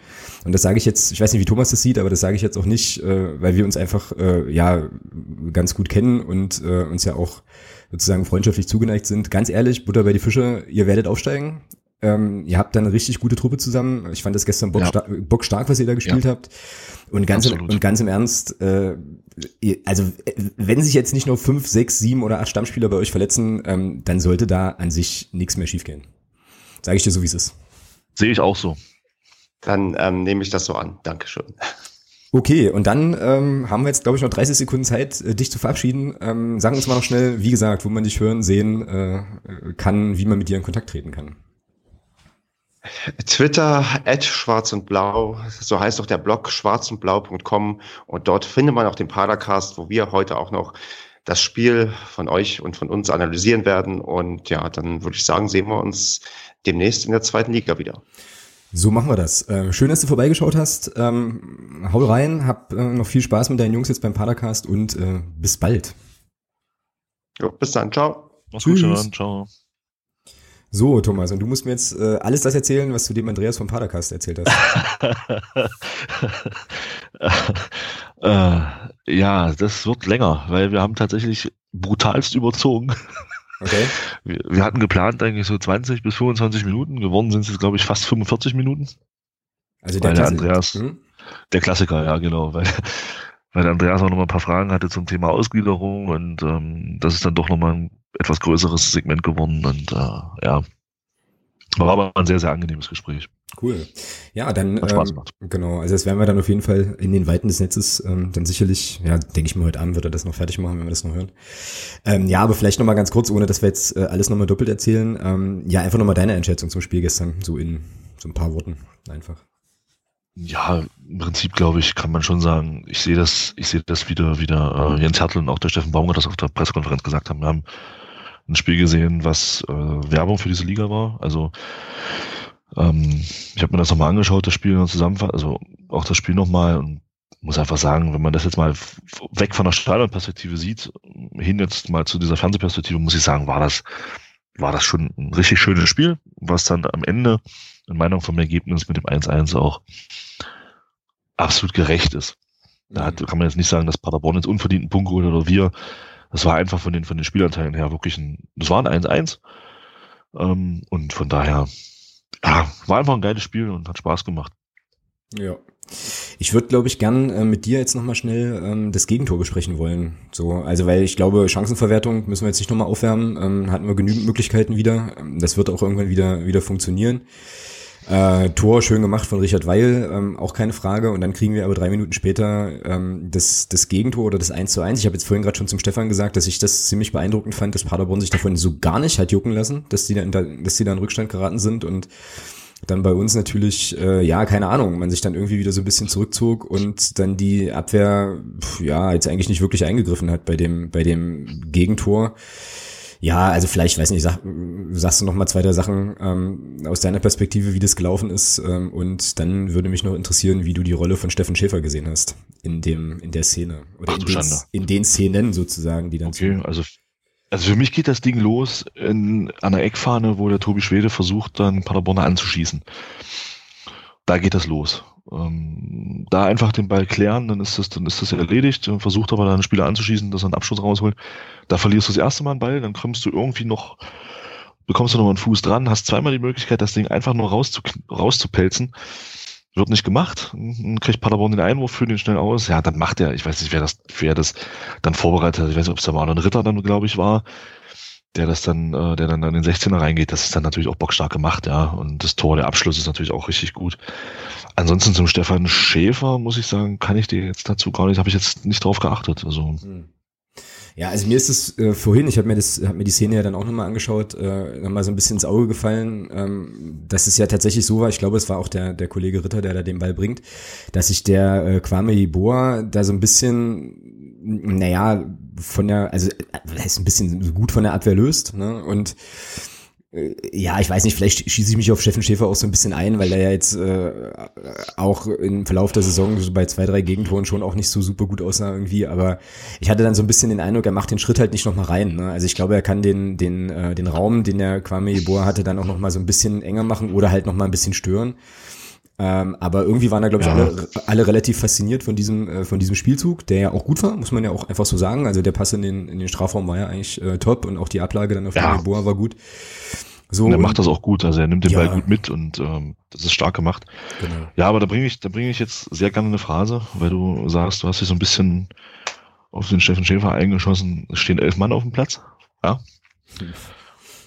Und das sage ich jetzt, ich weiß nicht, wie Thomas das sieht, aber das sage ich jetzt auch nicht, äh, weil wir uns einfach äh, ja ganz gut kennen und äh, uns ja auch sozusagen freundschaftlich zugeneigt sind. Ganz ehrlich, Butter bei die Fische, ihr werdet aufsteigen. Ähm, ihr habt da eine richtig gute Truppe zusammen. Ich fand das gestern bockstark, ja. bockstark was ihr da gespielt ja. habt. Und ganz, im, und ganz im Ernst, äh, also wenn sich jetzt nicht nur fünf, sechs, sieben oder acht Stammspieler bei euch verletzen, ähm, dann sollte da an sich nichts mehr schiefgehen. Sage ich dir so, wie es ist. Sehe ich auch so. Dann ähm, nehme ich das so an. Dankeschön. Okay, und dann ähm, haben wir jetzt, glaube ich, noch 30 Sekunden Zeit, äh, dich zu verabschieden. Ähm, sag uns mal noch schnell, wie gesagt, wo man dich hören, sehen äh, kann, wie man mit dir in Kontakt treten kann. Twitter, at schwarz und blau, so heißt auch der Blog schwarzundblau.com und dort findet man auch den Padercast, wo wir heute auch noch das Spiel von euch und von uns analysieren werden. Und ja, dann würde ich sagen, sehen wir uns demnächst in der zweiten Liga wieder. So machen wir das. Äh, schön, dass du vorbeigeschaut hast. Ähm, hau rein, hab äh, noch viel Spaß mit deinen Jungs jetzt beim Padercast und äh, bis bald. Jo, bis dann, ciao. Mach's Tschüss. gut, ciao. So, Thomas, und du musst mir jetzt äh, alles das erzählen, was du dem Andreas vom Padercast erzählt hast. [laughs] äh, ja, das wird länger, weil wir haben tatsächlich brutalst überzogen. Okay. [laughs] Wir, wir, hatten geplant eigentlich so 20 bis 25 Minuten, geworden sind es, glaube ich, fast 45 Minuten. Also der, der Andreas, hm? der Klassiker, ja, genau, weil, weil der Andreas auch noch mal ein paar Fragen hatte zum Thema Ausgliederung und ähm, das ist dann doch noch mal ein etwas größeres Segment geworden und äh, ja, war aber ein sehr, sehr angenehmes Gespräch. Cool. Ja, dann Hat Spaß ähm, gemacht. genau, also das werden wir dann auf jeden Fall in den Weiten des Netzes ähm, dann sicherlich, ja, denke ich mal, heute Abend wird er das noch fertig machen, wenn wir das noch hören. Ähm, ja, aber vielleicht nochmal ganz kurz, ohne dass wir jetzt äh, alles nochmal doppelt erzählen. Ähm, ja, einfach nochmal deine Einschätzung zum Spiel gestern, so in so ein paar Worten einfach. Ja, im Prinzip glaube ich, kann man schon sagen, ich sehe das, ich sehe das wieder, wieder äh, Jens Hertel und auch der Steffen Baumgart das auf der Pressekonferenz gesagt haben. Wir haben ein Spiel gesehen, was äh, Werbung für diese Liga war. Also ähm, ich habe mir das nochmal angeschaut, das Spiel zusammenfassen, also auch das Spiel nochmal und muss einfach sagen, wenn man das jetzt mal weg von der Stadionperspektive sieht, hin jetzt mal zu dieser Fernsehperspektive, muss ich sagen, war das, war das schon ein richtig schönes Spiel, was dann am Ende, in Meinung vom Ergebnis mit dem 1-1 auch absolut gerecht ist. Da hat, kann man jetzt nicht sagen, dass Paderborn jetzt unverdienten Punkt geholt oder wir. Das war einfach von den, von den Spielanteilen her wirklich ein, das war ein 1-1. Ähm, und von daher, ja, war einfach ein geiles Spiel und hat Spaß gemacht. Ja. Ich würde, glaube ich, gern äh, mit dir jetzt nochmal schnell ähm, das Gegentor besprechen wollen. So, also weil ich glaube, Chancenverwertung müssen wir jetzt nicht nochmal aufwärmen. Ähm, hatten wir genügend Möglichkeiten wieder. Ähm, das wird auch irgendwann wieder wieder funktionieren. Äh, Tor schön gemacht von Richard Weil, ähm, auch keine Frage. Und dann kriegen wir aber drei Minuten später ähm, das, das Gegentor oder das 1 zu 1. Ich habe jetzt vorhin gerade schon zum Stefan gesagt, dass ich das ziemlich beeindruckend fand, dass Paderborn sich davon so gar nicht hat jucken lassen, dass die da, in, dass die da in Rückstand geraten sind und dann bei uns natürlich, äh, ja, keine Ahnung, man sich dann irgendwie wieder so ein bisschen zurückzog und dann die Abwehr, ja, jetzt eigentlich nicht wirklich eingegriffen hat bei dem, bei dem Gegentor. Ja, also vielleicht, weiß nicht, sag, sagst du noch mal zwei, drei Sachen ähm, aus deiner Perspektive, wie das gelaufen ist. Ähm, und dann würde mich noch interessieren, wie du die Rolle von Steffen Schäfer gesehen hast in dem, in der Szene. Oder Ach, in, den, in, den, Szenen sozusagen, die dann Okay, zu also also für mich geht das Ding los in, an der Eckfahne, wo der Tobi Schwede versucht, dann Paderborner anzuschießen. Da geht das los. Ähm, da einfach den Ball klären, dann ist das, dann ist das erledigt. Versucht aber dann einen Spieler anzuschießen, dass er einen Abschluss rausholt. Da verlierst du das erste Mal einen Ball, dann kommst du irgendwie noch, bekommst du noch einen Fuß dran, hast zweimal die Möglichkeit, das Ding einfach nur rauszu, rauszupelzen. Wird nicht gemacht. Dann kriegt Paderborn den Einwurf, führt den schnell aus. Ja, dann macht er, ich weiß nicht, wer das, wer das dann vorbereitet hat. Ich weiß nicht, ob es da mal ein Ritter dann, glaube ich, war der das dann, äh, der dann an den 16er reingeht, das ist dann natürlich auch bockstark gemacht, ja. Und das Tor, der Abschluss ist natürlich auch richtig gut. Ansonsten zum Stefan Schäfer, muss ich sagen, kann ich dir jetzt dazu gar nicht, habe ich jetzt nicht drauf geachtet. Also. Hm. Ja, also mir ist es äh, vorhin, ich habe mir das, habe mir die Szene ja dann auch nochmal angeschaut, äh, nochmal so ein bisschen ins Auge gefallen, ähm, dass es ja tatsächlich so war, ich glaube, es war auch der, der Kollege Ritter, der da den Ball bringt, dass sich der äh, Kwame Iboa da so ein bisschen, naja, von der, also äh, ist ein bisschen gut von der Abwehr löst, ne? Und äh, ja, ich weiß nicht, vielleicht schieße ich mich auf Steffen Schäfer auch so ein bisschen ein, weil er ja jetzt äh, auch im Verlauf der Saison so bei zwei, drei Gegentoren schon auch nicht so super gut aussah irgendwie. Aber ich hatte dann so ein bisschen den Eindruck, er macht den Schritt halt nicht nochmal rein. Ne? Also ich glaube, er kann den, den, äh, den Raum, den der Kwame Yeboah hatte, dann auch nochmal so ein bisschen enger machen oder halt nochmal ein bisschen stören. Ähm, aber irgendwie waren da, glaube ich, ja. alle, alle relativ fasziniert von diesem, äh, von diesem Spielzug, der ja auch gut war, muss man ja auch einfach so sagen. Also der Pass in den, in den Strafraum war ja eigentlich äh, top und auch die Ablage dann auf ja. Boa war gut. So, und er macht das auch gut, also er nimmt den ja. Ball gut mit und ähm, das ist stark gemacht. Genau. Ja, aber da bringe ich, da bringe ich jetzt sehr gerne eine Phrase, weil du sagst, du hast dich so ein bisschen auf den Steffen Schäfer eingeschossen. Es stehen elf Mann auf dem Platz. Ja. Hm.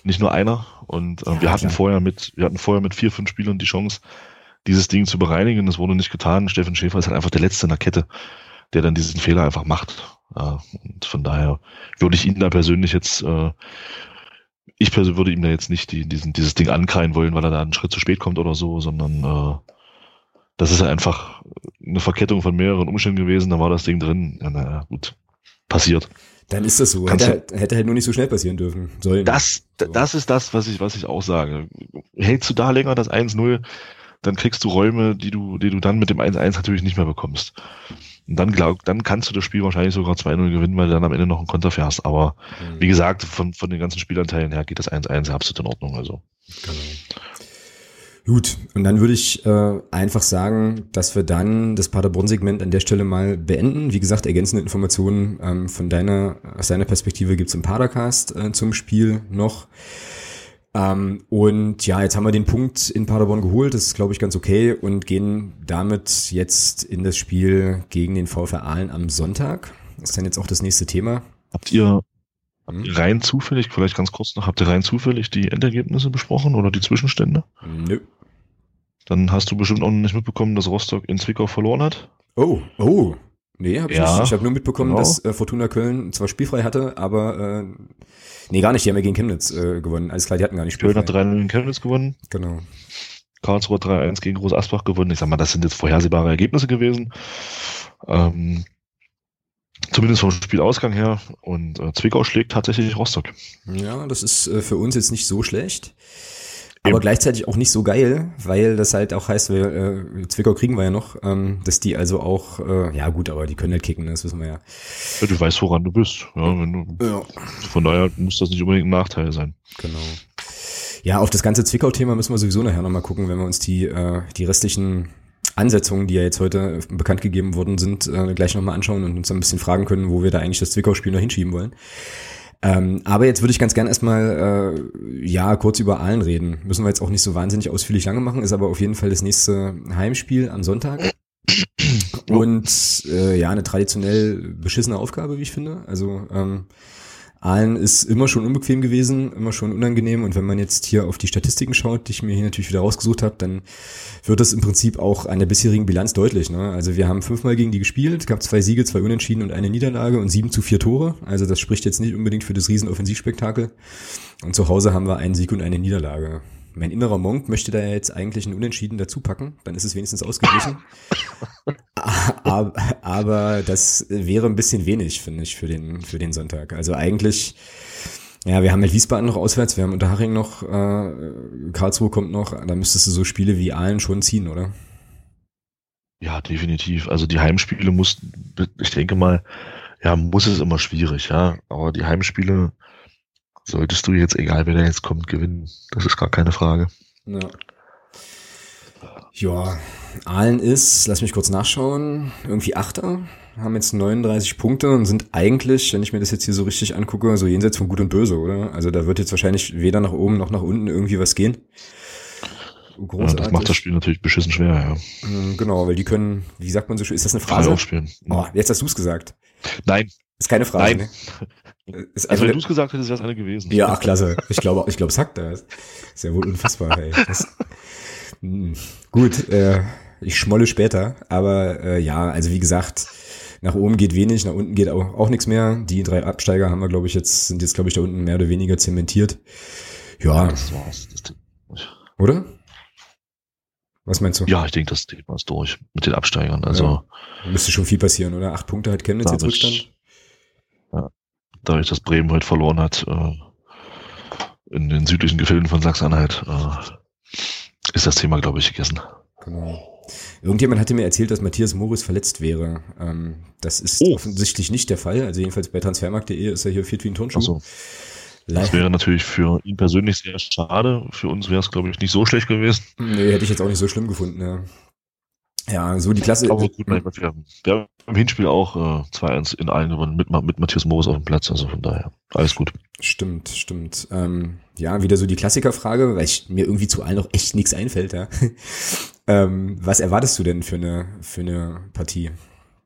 Nicht nur einer. Und äh, ja, wir hatten klar. vorher mit, wir hatten vorher mit vier, fünf Spielern die Chance, dieses Ding zu bereinigen. Das wurde nicht getan. Steffen Schäfer ist halt einfach der Letzte in der Kette, der dann diesen Fehler einfach macht. Ja, und von daher würde ich ihn da persönlich jetzt äh, ich persönlich würde ihm da jetzt nicht die, diesen, dieses Ding ankreien wollen, weil er da einen Schritt zu spät kommt oder so, sondern äh, das ist einfach eine Verkettung von mehreren Umständen gewesen, da war das Ding drin. Ja, naja, gut. Passiert. Dann ist das so. Hätte, hätte halt nur nicht so schnell passieren dürfen sollen. Das, so. das ist das, was ich, was ich auch sage. Hältst du da länger das 1-0, dann kriegst du Räume, die du, die du dann mit dem 1-1 natürlich nicht mehr bekommst. Und dann glaub, dann kannst du das Spiel wahrscheinlich sogar 2-0 gewinnen, weil du dann am Ende noch einen Konter fährst. Aber mhm. wie gesagt, von, von den ganzen Spielanteilen her geht das 1-1 absolut in Ordnung. Also. Genau. Gut, und dann würde ich äh, einfach sagen, dass wir dann das Paderborn-Segment an der Stelle mal beenden. Wie gesagt, ergänzende Informationen ähm, von deiner, aus deiner Perspektive gibt's im Padercast äh, zum Spiel noch. Ähm, und ja, jetzt haben wir den Punkt in Paderborn geholt, das ist, glaube ich, ganz okay und gehen damit jetzt in das Spiel gegen den VfR Aalen am Sonntag. Das ist dann jetzt auch das nächste Thema. Habt ihr hm? rein zufällig, vielleicht ganz kurz noch, habt ihr rein zufällig die Endergebnisse besprochen oder die Zwischenstände? Nö. Dann hast du bestimmt auch noch nicht mitbekommen, dass Rostock in Zwickau verloren hat. Oh, oh. Nee, hab ich ja, nicht. Ich habe nur mitbekommen, genau. dass äh, Fortuna Köln zwar spielfrei hatte, aber äh, nee, gar nicht. Die haben ja gegen Chemnitz äh, gewonnen. Alles klar, die hatten gar nicht spielfrei. Köln hat 3 gegen Chemnitz gewonnen. Genau. Karlsruhe 3-1 gegen Groß Asbach gewonnen. Ich sag mal, das sind jetzt vorhersehbare Ergebnisse gewesen. Ähm, zumindest vom Spielausgang her. Und äh, Zwickau schlägt tatsächlich Rostock. Ja, das ist äh, für uns jetzt nicht so schlecht. Aber gleichzeitig auch nicht so geil, weil das halt auch heißt, wir, äh, Zwickau kriegen wir ja noch, ähm, dass die also auch, äh, ja gut, aber die können halt kicken, das wissen wir ja. ja du weißt, woran du bist. Ja, wenn du, ja. Von daher muss das nicht unbedingt ein Nachteil sein. Genau. Ja, auf das ganze Zwickau-Thema müssen wir sowieso nachher nochmal gucken, wenn wir uns die, äh, die restlichen Ansetzungen, die ja jetzt heute bekannt gegeben worden sind, äh, gleich nochmal anschauen und uns ein bisschen fragen können, wo wir da eigentlich das Zwickau-Spiel noch hinschieben wollen. Ähm, aber jetzt würde ich ganz gern erstmal äh, ja kurz über Aalen reden. Müssen wir jetzt auch nicht so wahnsinnig ausführlich lange machen, ist aber auf jeden Fall das nächste Heimspiel am Sonntag. Und äh, ja, eine traditionell beschissene Aufgabe, wie ich finde. Also ähm, Aalen ist immer schon unbequem gewesen, immer schon unangenehm. Und wenn man jetzt hier auf die Statistiken schaut, die ich mir hier natürlich wieder rausgesucht habe, dann wird das im Prinzip auch an der bisherigen Bilanz deutlich. Ne? Also wir haben fünfmal gegen die gespielt, gab zwei Siege, zwei Unentschieden und eine Niederlage und sieben zu vier Tore. Also das spricht jetzt nicht unbedingt für das Riesenoffensivspektakel. Und zu Hause haben wir einen Sieg und eine Niederlage. Mein innerer Monk möchte da jetzt eigentlich einen Unentschieden dazu packen, dann ist es wenigstens ausgeglichen. [laughs] aber, aber das wäre ein bisschen wenig, finde ich, für den, für den Sonntag. Also eigentlich, ja, wir haben halt Wiesbaden noch auswärts, wir haben Unterhaching noch, äh, Karlsruhe kommt noch, da müsstest du so Spiele wie Aalen schon ziehen, oder? Ja, definitiv. Also die Heimspiele muss, ich denke mal, ja, muss es immer schwierig, ja. Aber die Heimspiele solltest du jetzt, egal wer da jetzt kommt, gewinnen. Das ist gar keine Frage. Ja. Ja, Aalen ist, lass mich kurz nachschauen, irgendwie Achter, haben jetzt 39 Punkte und sind eigentlich, wenn ich mir das jetzt hier so richtig angucke, so jenseits von Gut und Böse, oder? Also da wird jetzt wahrscheinlich weder nach oben noch nach unten irgendwie was gehen. Großartig. Ja, das macht das Spiel natürlich beschissen schwer, ja. Mm, genau, weil die können, wie sagt man so schön, ist das eine Phrase? Frei aufspielen. Oh, jetzt hast du es gesagt. Nein. Ist keine Frage. Nein. Ne? Ist also, wenn du es gesagt hättest, wäre es eine gewesen. Ja, ach, klasse. Ich glaube, ich glaube, sagt das. Ist ja wohl unfassbar, ey. Das, mh, hm. gut, äh, ich schmolle später, aber äh, ja, also wie gesagt, nach oben geht wenig, nach unten geht auch, auch nichts mehr. Die drei Absteiger haben wir, glaube ich, jetzt, sind jetzt, glaube ich, da unten mehr oder weniger zementiert. Ja. Das war's. Das oder? Was meinst du? Ja, ich denke, das Thema ist durch mit den Absteigern. Also ja. müsste schon viel passieren, oder? Acht Punkte hat Chemnitz jetzt Rückstand. Dadurch, dass Bremen heute verloren hat, äh, in den südlichen Gefilden von Sachsen-Anhalt, äh, ist das Thema, glaube ich, gegessen. Genau. Irgendjemand hatte mir erzählt, dass Matthias Morris verletzt wäre. Ähm, das ist oh. offensichtlich nicht der Fall. Also jedenfalls bei transfermarkt.de ist er hier fit wie ein Turnschuh. So. Das wäre natürlich für ihn persönlich sehr schade. Für uns wäre es, glaube ich, nicht so schlecht gewesen. Nee, hätte ich jetzt auch nicht so schlimm gefunden, ja. Ja, so die Klasse. Aber gut, mein wir haben, wir haben im Hinspiel auch äh, 2-1 in allen gewonnen mit, mit Matthias Moos auf dem Platz, also von daher alles gut. Stimmt, stimmt. Ähm, ja, wieder so die Klassikerfrage, weil ich, mir irgendwie zu allen noch echt nichts einfällt, ja. [laughs] ähm, was erwartest du denn für eine, für eine Partie?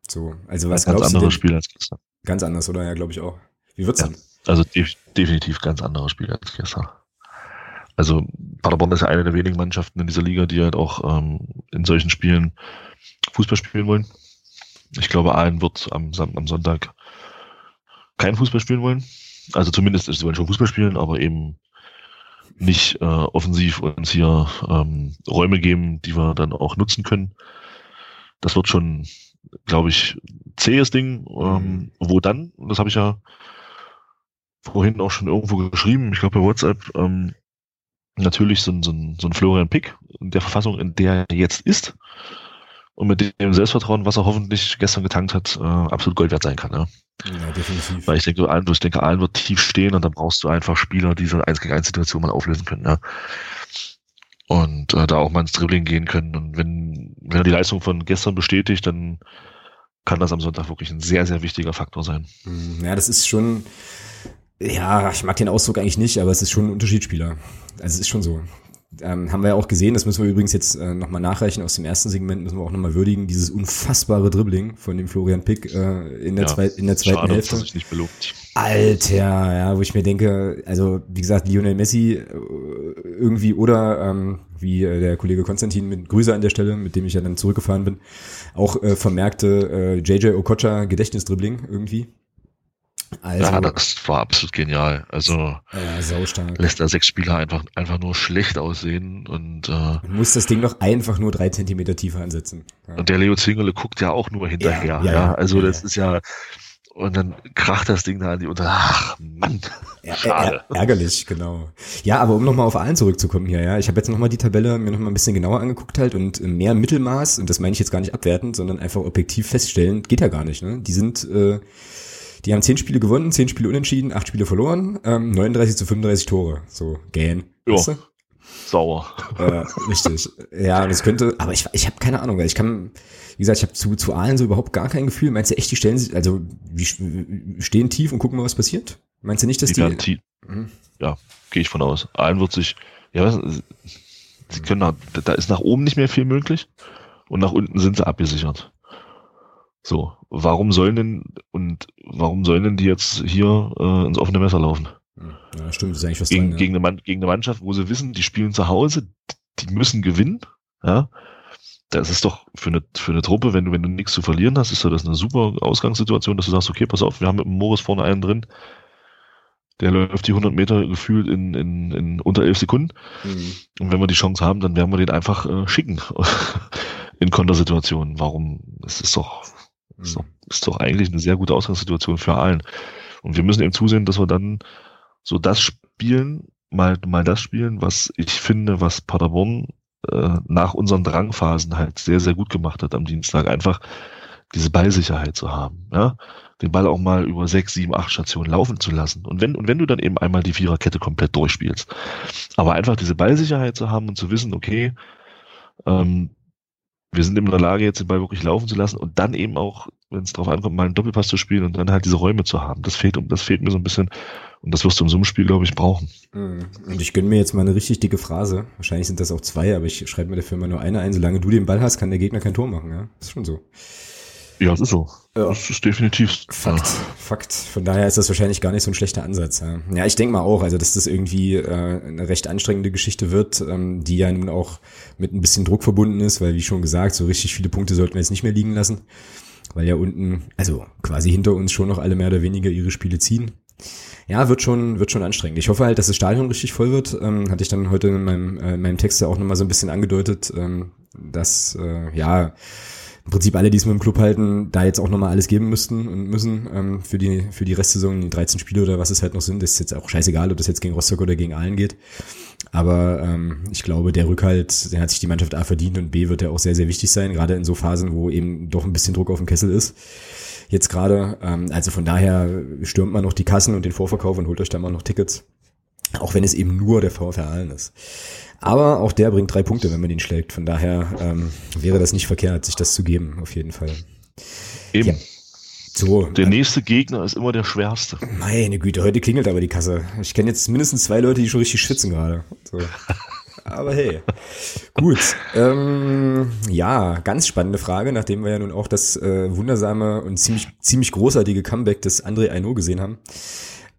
So, also was Ein ganz anderes Spiel als gestern. Ganz anders, oder? Ja, glaube ich auch. Wie wird's ja, denn? Also def definitiv ganz anderes Spiel als gestern. Also Paderborn ist ja eine der wenigen Mannschaften in dieser Liga, die halt auch ähm, in solchen Spielen Fußball spielen wollen. Ich glaube, Aalen wird am, am Sonntag kein Fußball spielen wollen. Also zumindest, sie wollen schon Fußball spielen, aber eben nicht äh, offensiv uns hier ähm, Räume geben, die wir dann auch nutzen können. Das wird schon, glaube ich, zähes Ding. Ähm, mhm. Wo dann, das habe ich ja vorhin auch schon irgendwo geschrieben, ich glaube bei WhatsApp, ähm, natürlich so ein, so, ein, so ein Florian Pick in der Verfassung, in der er jetzt ist und mit dem Selbstvertrauen, was er hoffentlich gestern getankt hat, äh, absolut Gold wert sein kann. Ja. ja, definitiv. Weil ich denke, allen, ich denke, allen wird tief stehen und dann brauchst du einfach Spieler, die so 1 gegen 1 Situation mal auflösen können. Ja. Und äh, da auch mal ins Dribbling gehen können. Und wenn, wenn er die Leistung von gestern bestätigt, dann kann das am Sonntag wirklich ein sehr, sehr wichtiger Faktor sein. Hm, ja, das ist schon, ja, ich mag den Ausdruck eigentlich nicht, aber es ist schon ein Unterschiedsspieler. Also es ist schon so. Ähm, haben wir ja auch gesehen, das müssen wir übrigens jetzt äh, nochmal nachreichen aus dem ersten Segment, müssen wir auch nochmal würdigen, dieses unfassbare Dribbling von dem Florian Pick äh, in, der ja, zwei, in der zweiten schade, Hälfte. Sich nicht belobt. Alter, ja, wo ich mir denke, also wie gesagt, Lionel Messi äh, irgendwie oder ähm, wie äh, der Kollege Konstantin mit Grüße an der Stelle, mit dem ich ja dann zurückgefahren bin, auch äh, vermerkte äh, JJ Okocha Gedächtnisdribbling irgendwie. Also, ja, das war absolut genial. Also ja, lässt er sechs Spieler einfach, einfach nur schlecht aussehen und äh, Man muss das Ding doch einfach nur drei Zentimeter tiefer ansetzen. Ja. Und der Leo Zingele guckt ja auch nur hinterher. Ja, ja, also das ist ja und dann kracht das Ding da an die unter. Ach, Mann. Schade. ärgerlich, genau. Ja, aber um nochmal auf allen zurückzukommen hier, ja. Ich habe jetzt nochmal die Tabelle mir nochmal ein bisschen genauer angeguckt halt und mehr Mittelmaß, und das meine ich jetzt gar nicht abwertend, sondern einfach objektiv feststellen, geht ja gar nicht, ne? Die sind äh, die haben zehn Spiele gewonnen, zehn Spiele unentschieden, acht Spiele verloren, ähm, 39 zu 35 Tore. So, gähn. Ja. Weißt du? Sauer. Äh, richtig. Ja, das könnte, aber ich, ich habe keine Ahnung, weil ich kann, wie gesagt, ich habe zu, zu Aalen so überhaupt gar kein Gefühl. Meinst du echt, die stellen sich, also wie stehen tief und gucken mal, was passiert? Meinst du nicht, dass die. die mhm. Ja, gehe ich von aus. Aalen wird sich, ja, was, sie können, da, da ist nach oben nicht mehr viel möglich und nach unten sind sie abgesichert. So, warum sollen denn und warum sollen denn die jetzt hier äh, ins offene Messer laufen? Ja, stimmt, das ist eigentlich was gegen, dran, ja. gegen, eine, gegen eine Mannschaft, wo sie wissen, die spielen zu Hause, die müssen gewinnen, ja. Das ist doch für eine, für eine Truppe, wenn du, wenn du nichts zu verlieren hast, ist das eine super Ausgangssituation, dass du sagst, okay, pass auf, wir haben mit dem Morris vorne einen drin, der läuft die 100 Meter gefühlt in, in, in unter elf Sekunden. Mhm. Und wenn wir die Chance haben, dann werden wir den einfach äh, schicken [laughs] in Kontersituationen. Warum? Das ist doch, ist doch, ist doch eigentlich eine sehr gute Ausgangssituation für allen. Und wir müssen eben zusehen, dass wir dann so das spielen, mal, mal das spielen, was ich finde, was Paderborn äh, nach unseren Drangphasen halt sehr, sehr gut gemacht hat am Dienstag. Einfach diese Ballsicherheit zu haben, ja. Den Ball auch mal über sechs, sieben, acht Stationen laufen zu lassen. Und wenn, und wenn du dann eben einmal die Viererkette komplett durchspielst. Aber einfach diese Ballsicherheit zu haben und zu wissen, okay, ähm, wir sind in der Lage, jetzt den Ball wirklich laufen zu lassen und dann eben auch, wenn es darauf ankommt, mal einen Doppelpass zu spielen und dann halt diese Räume zu haben. Das fehlt, das fehlt mir so ein bisschen und das wirst du in so einem Spiel, glaube ich, brauchen. Mhm. Und ich gönne mir jetzt mal eine richtig dicke Phrase. Wahrscheinlich sind das auch zwei, aber ich schreibe mir dafür mal nur eine ein. Solange du den Ball hast, kann der Gegner kein Tor machen. Ja, das ist schon so. Ja, das ist so. Ja. Das ist definitiv. Fakt, ja. Fakt. Von daher ist das wahrscheinlich gar nicht so ein schlechter Ansatz. Ja, ja ich denke mal auch, also dass das irgendwie äh, eine recht anstrengende Geschichte wird, ähm, die ja nun auch mit ein bisschen Druck verbunden ist, weil wie schon gesagt, so richtig viele Punkte sollten wir jetzt nicht mehr liegen lassen, weil ja unten, also quasi hinter uns schon noch alle mehr oder weniger ihre Spiele ziehen. Ja, wird schon, wird schon anstrengend. Ich hoffe halt, dass das Stadion richtig voll wird. Ähm, hatte ich dann heute in meinem, äh, in meinem Text ja auch nochmal so ein bisschen angedeutet, ähm, dass äh, ja im Prinzip alle, die es mit dem Club halten, da jetzt auch nochmal alles geben müssten und müssen ähm, für die für die Restsaison, die 13 Spiele oder was es halt noch sind. Das ist jetzt auch scheißegal, ob das jetzt gegen Rostock oder gegen Aalen geht. Aber ähm, ich glaube, der Rückhalt, der hat sich die Mannschaft A verdient und B wird ja auch sehr, sehr wichtig sein, gerade in so Phasen, wo eben doch ein bisschen Druck auf dem Kessel ist. Jetzt gerade, ähm, also von daher stürmt man noch die Kassen und den Vorverkauf und holt euch da mal noch Tickets. Auch wenn es eben nur der VfR Aalen ist. Aber auch der bringt drei Punkte, wenn man ihn schlägt. Von daher ähm, wäre das nicht verkehrt, sich das zu geben, auf jeden Fall. Eben. Ja. So, der nächste Gegner ist immer der schwerste. Meine Güte, heute klingelt aber die Kasse. Ich kenne jetzt mindestens zwei Leute, die schon richtig schwitzen gerade. So. [laughs] Aber hey, gut. Ähm, ja, ganz spannende Frage, nachdem wir ja nun auch das äh, wundersame und ziemlich, ziemlich großartige Comeback des André Aino gesehen haben.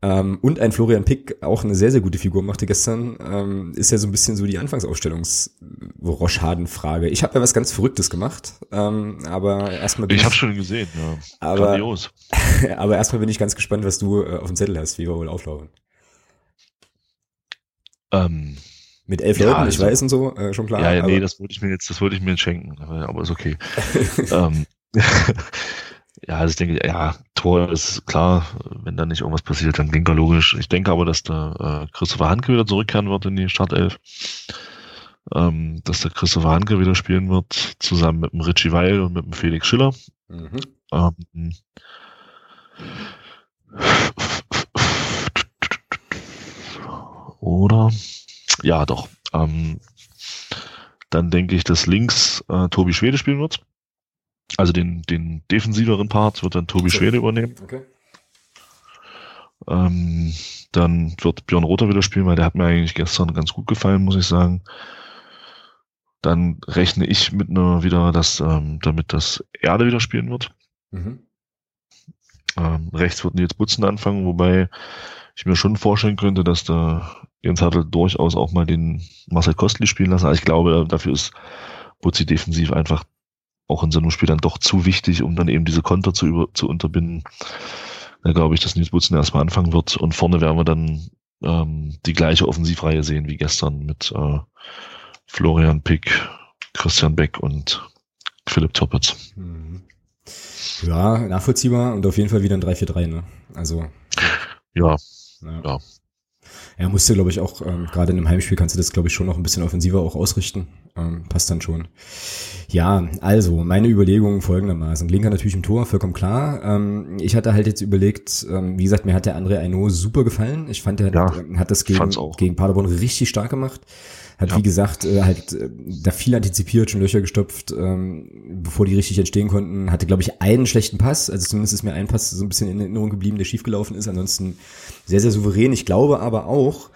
Ähm, und ein Florian Pick auch eine sehr, sehr gute Figur machte gestern, ähm, ist ja so ein bisschen so die Anfangsausstellungs-Roschhaden-Frage. Ich habe ja was ganz Verrücktes gemacht, ähm, aber erstmal Ich habe schon gesehen, ja. Aber, Grandios. [laughs] aber erstmal bin ich ganz gespannt, was du äh, auf dem Zettel hast, wie wir wohl auflaufen. Äh, Ähm, Mit elf ja, Leuten, ich also, weiß und so, äh, schon klar. Ja, ja nee, das wollte ich mir jetzt, das wollte ich mir jetzt schenken, aber, aber ist okay. [laughs] ähm, [laughs] ja, also ich denke, ja, Tor ist klar, wenn da nicht irgendwas passiert, dann Linker logisch. Ich denke aber, dass der äh, Christopher Hanke wieder zurückkehren wird in die Startelf. Ähm, dass der Christopher Hanke wieder spielen wird, zusammen mit dem Richie Weil und mit dem Felix Schiller. Mhm. Ähm, oder? Ja, doch. Ähm, dann denke ich, dass links äh, Tobi Schwede spielen wird. Also den, den defensiveren Part wird dann Tobi okay. Schwede übernehmen. Okay. Ähm, dann wird Björn Rother wieder spielen, weil der hat mir eigentlich gestern ganz gut gefallen, muss ich sagen. Dann rechne ich mit einer wieder, dass ähm, damit das Erde wieder spielen wird. Mhm. Ähm, rechts wird Nils Butzen anfangen, wobei ich mir schon vorstellen könnte, dass der Jens Hartl durchaus auch mal den Marcel Kostli spielen lassen. Aber ich glaube, dafür ist Butzi defensiv einfach auch in so einem Spiel dann doch zu wichtig, um dann eben diese Konter zu, über, zu unterbinden. Da glaube ich, dass Nils Butzen erstmal anfangen wird und vorne werden wir dann ähm, die gleiche Offensivreihe sehen wie gestern mit äh, Florian Pick, Christian Beck und Philipp Toppitz. Mhm. Ja, nachvollziehbar und auf jeden Fall wieder ein 3-4-3, ne? Also. Ja. Ja. ja. Er musste, glaube ich, auch, ähm, gerade in einem Heimspiel kannst du das, glaube ich, schon noch ein bisschen offensiver auch ausrichten. Ähm, passt dann schon. Ja, also, meine Überlegungen folgendermaßen. Linker natürlich im Tor, vollkommen klar. Ähm, ich hatte halt jetzt überlegt, ähm, wie gesagt, mir hat der André Aino super gefallen. Ich fand, er ja, hat das gegen, gegen Paderborn richtig stark gemacht. Hat, ja. wie gesagt, äh, halt äh, da viel antizipiert, schon Löcher gestopft, ähm, bevor die richtig entstehen konnten. Hatte, glaube ich, einen schlechten Pass. Also zumindest ist mir ein Pass so ein bisschen in Erinnerung geblieben, der schiefgelaufen ist. Ansonsten sehr, sehr souverän. Ich glaube aber auch,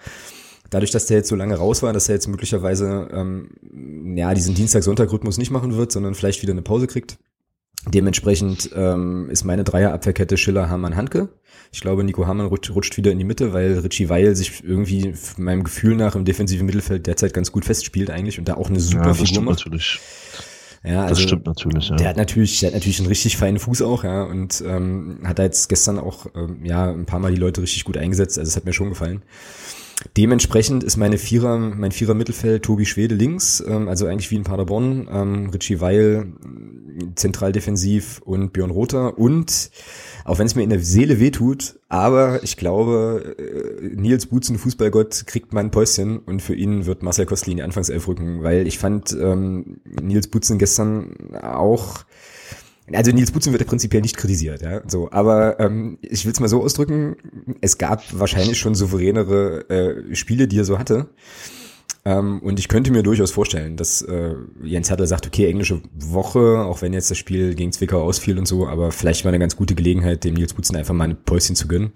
dadurch, dass der jetzt so lange raus war, dass er jetzt möglicherweise ähm, ja diesen Dienstag-Sonntag-Rhythmus nicht machen wird, sondern vielleicht wieder eine Pause kriegt. Dementsprechend ähm, ist meine Dreierabwehrkette Schiller, Hamann, Handke. Ich glaube, Nico Hamann rutscht, rutscht wieder in die Mitte, weil Richie Weil sich irgendwie meinem Gefühl nach im defensiven Mittelfeld derzeit ganz gut festspielt eigentlich und da auch eine super ja, Figur macht. Natürlich. Ja, also das stimmt natürlich. Ja. Der hat natürlich, der hat natürlich einen richtig feinen Fuß auch, ja, und ähm, hat da jetzt gestern auch ähm, ja ein paar Mal die Leute richtig gut eingesetzt. Also es hat mir schon gefallen. Dementsprechend ist meine Vierer, mein Vierer Mittelfeld Tobi Schwede links, ähm, also eigentlich wie in Paderborn, ähm, Richie Weil zentral defensiv und Björn Rother und auch wenn es mir in der Seele wehtut, aber ich glaube, äh, Nils Butzen, Fußballgott, kriegt mal ein Päuschen und für ihn wird Marcel Kostli in die Anfangself rücken, weil ich fand ähm, Nils Butzen gestern auch also Nils Butzen wird ja prinzipiell nicht kritisiert, ja, so. Aber ähm, ich will es mal so ausdrücken: Es gab wahrscheinlich schon souveränere äh, Spiele, die er so hatte. Ähm, und ich könnte mir durchaus vorstellen, dass äh, Jens Hertel sagt, okay, englische Woche, auch wenn jetzt das Spiel gegen Zwickau ausfiel und so, aber vielleicht war eine ganz gute Gelegenheit, dem Nils Butzen einfach mal ein Päuschen zu gönnen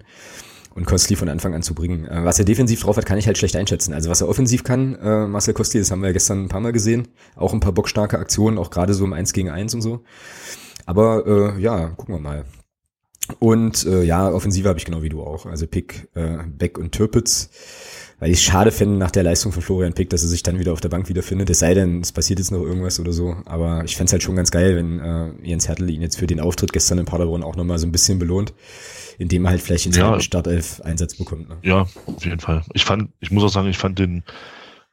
und Kostli von Anfang an zu bringen. Äh, was er defensiv drauf hat, kann ich halt schlecht einschätzen. Also was er offensiv kann, äh, Marcel Kostli, das haben wir ja gestern ein paar Mal gesehen. Auch ein paar bockstarke Aktionen, auch gerade so im 1 gegen 1 und so. Aber äh, ja, gucken wir mal. Und äh, ja, Offensive habe ich genau wie du auch. Also Pick, äh, Beck und Türpitz. Weil ich schade finde nach der Leistung von Florian Pick, dass er sich dann wieder auf der Bank wiederfindet. Es sei denn, es passiert jetzt noch irgendwas oder so. Aber ich fände halt schon ganz geil, wenn äh, Jens Hertel ihn jetzt für den Auftritt gestern in Paderborn auch nochmal so ein bisschen belohnt, indem er halt vielleicht in ja, Startelf Einsatz bekommt. Ne? Ja, auf jeden Fall. Ich fand, ich muss auch sagen, ich fand den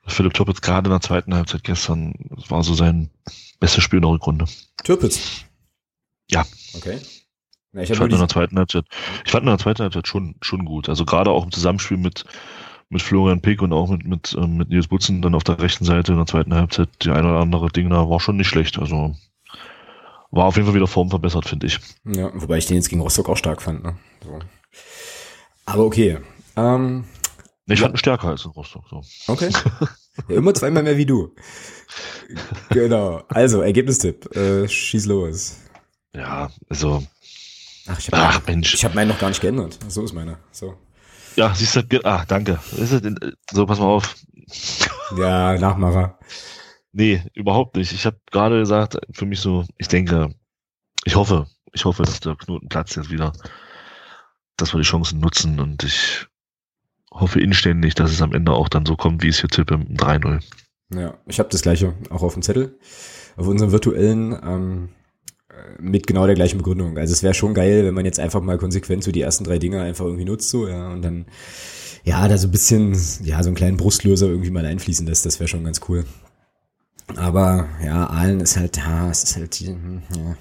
Philipp Türpitz gerade in der zweiten Halbzeit gestern, war so sein bestes Spiel in der Rückrunde. Türpitz? Ja. Okay. Ja, ich, ich fand in der zweiten Halbzeit, ich fand in der zweiten Halbzeit schon, schon gut. Also gerade auch im Zusammenspiel mit, mit Florian Pick und auch mit, mit, ähm, mit Nils Butzen dann auf der rechten Seite in der zweiten Halbzeit, die eine oder andere Ding da war schon nicht schlecht. Also war auf jeden Fall wieder Form verbessert, finde ich. Ja, wobei ich den jetzt gegen Rostock auch stark fand. Ne? So. Aber okay. Ähm, ich fand ihn stärker als in Rostock. So. Okay. [laughs] Ja, immer zweimal mehr wie du. genau. Also, Ergebnistipp. Äh, schieß los. Ja, also. Ach, ich habe Mensch. Ich habe meinen noch gar nicht geändert. So ist meiner. So. Ja, siehst du, ah, danke. So, pass mal auf. Ja, Nachmacher. Nee, überhaupt nicht. Ich habe gerade gesagt, für mich so, ich denke, ich hoffe, ich hoffe, dass der Knoten platzt jetzt wieder, dass wir die Chancen nutzen und ich hoffe inständig, dass es am Ende auch dann so kommt, wie es hier tippe, 3-0. Ja, ich habe das gleiche auch auf dem Zettel. Auf unserem virtuellen ähm, mit genau der gleichen Begründung. Also es wäre schon geil, wenn man jetzt einfach mal konsequent so die ersten drei Dinge einfach irgendwie nutzt, so, ja, und dann, ja, da so ein bisschen, ja, so einen kleinen Brustlöser irgendwie mal einfließen lässt, das wäre schon ganz cool. Aber ja, Aalen ist halt, ja, es ist halt, hm, ja.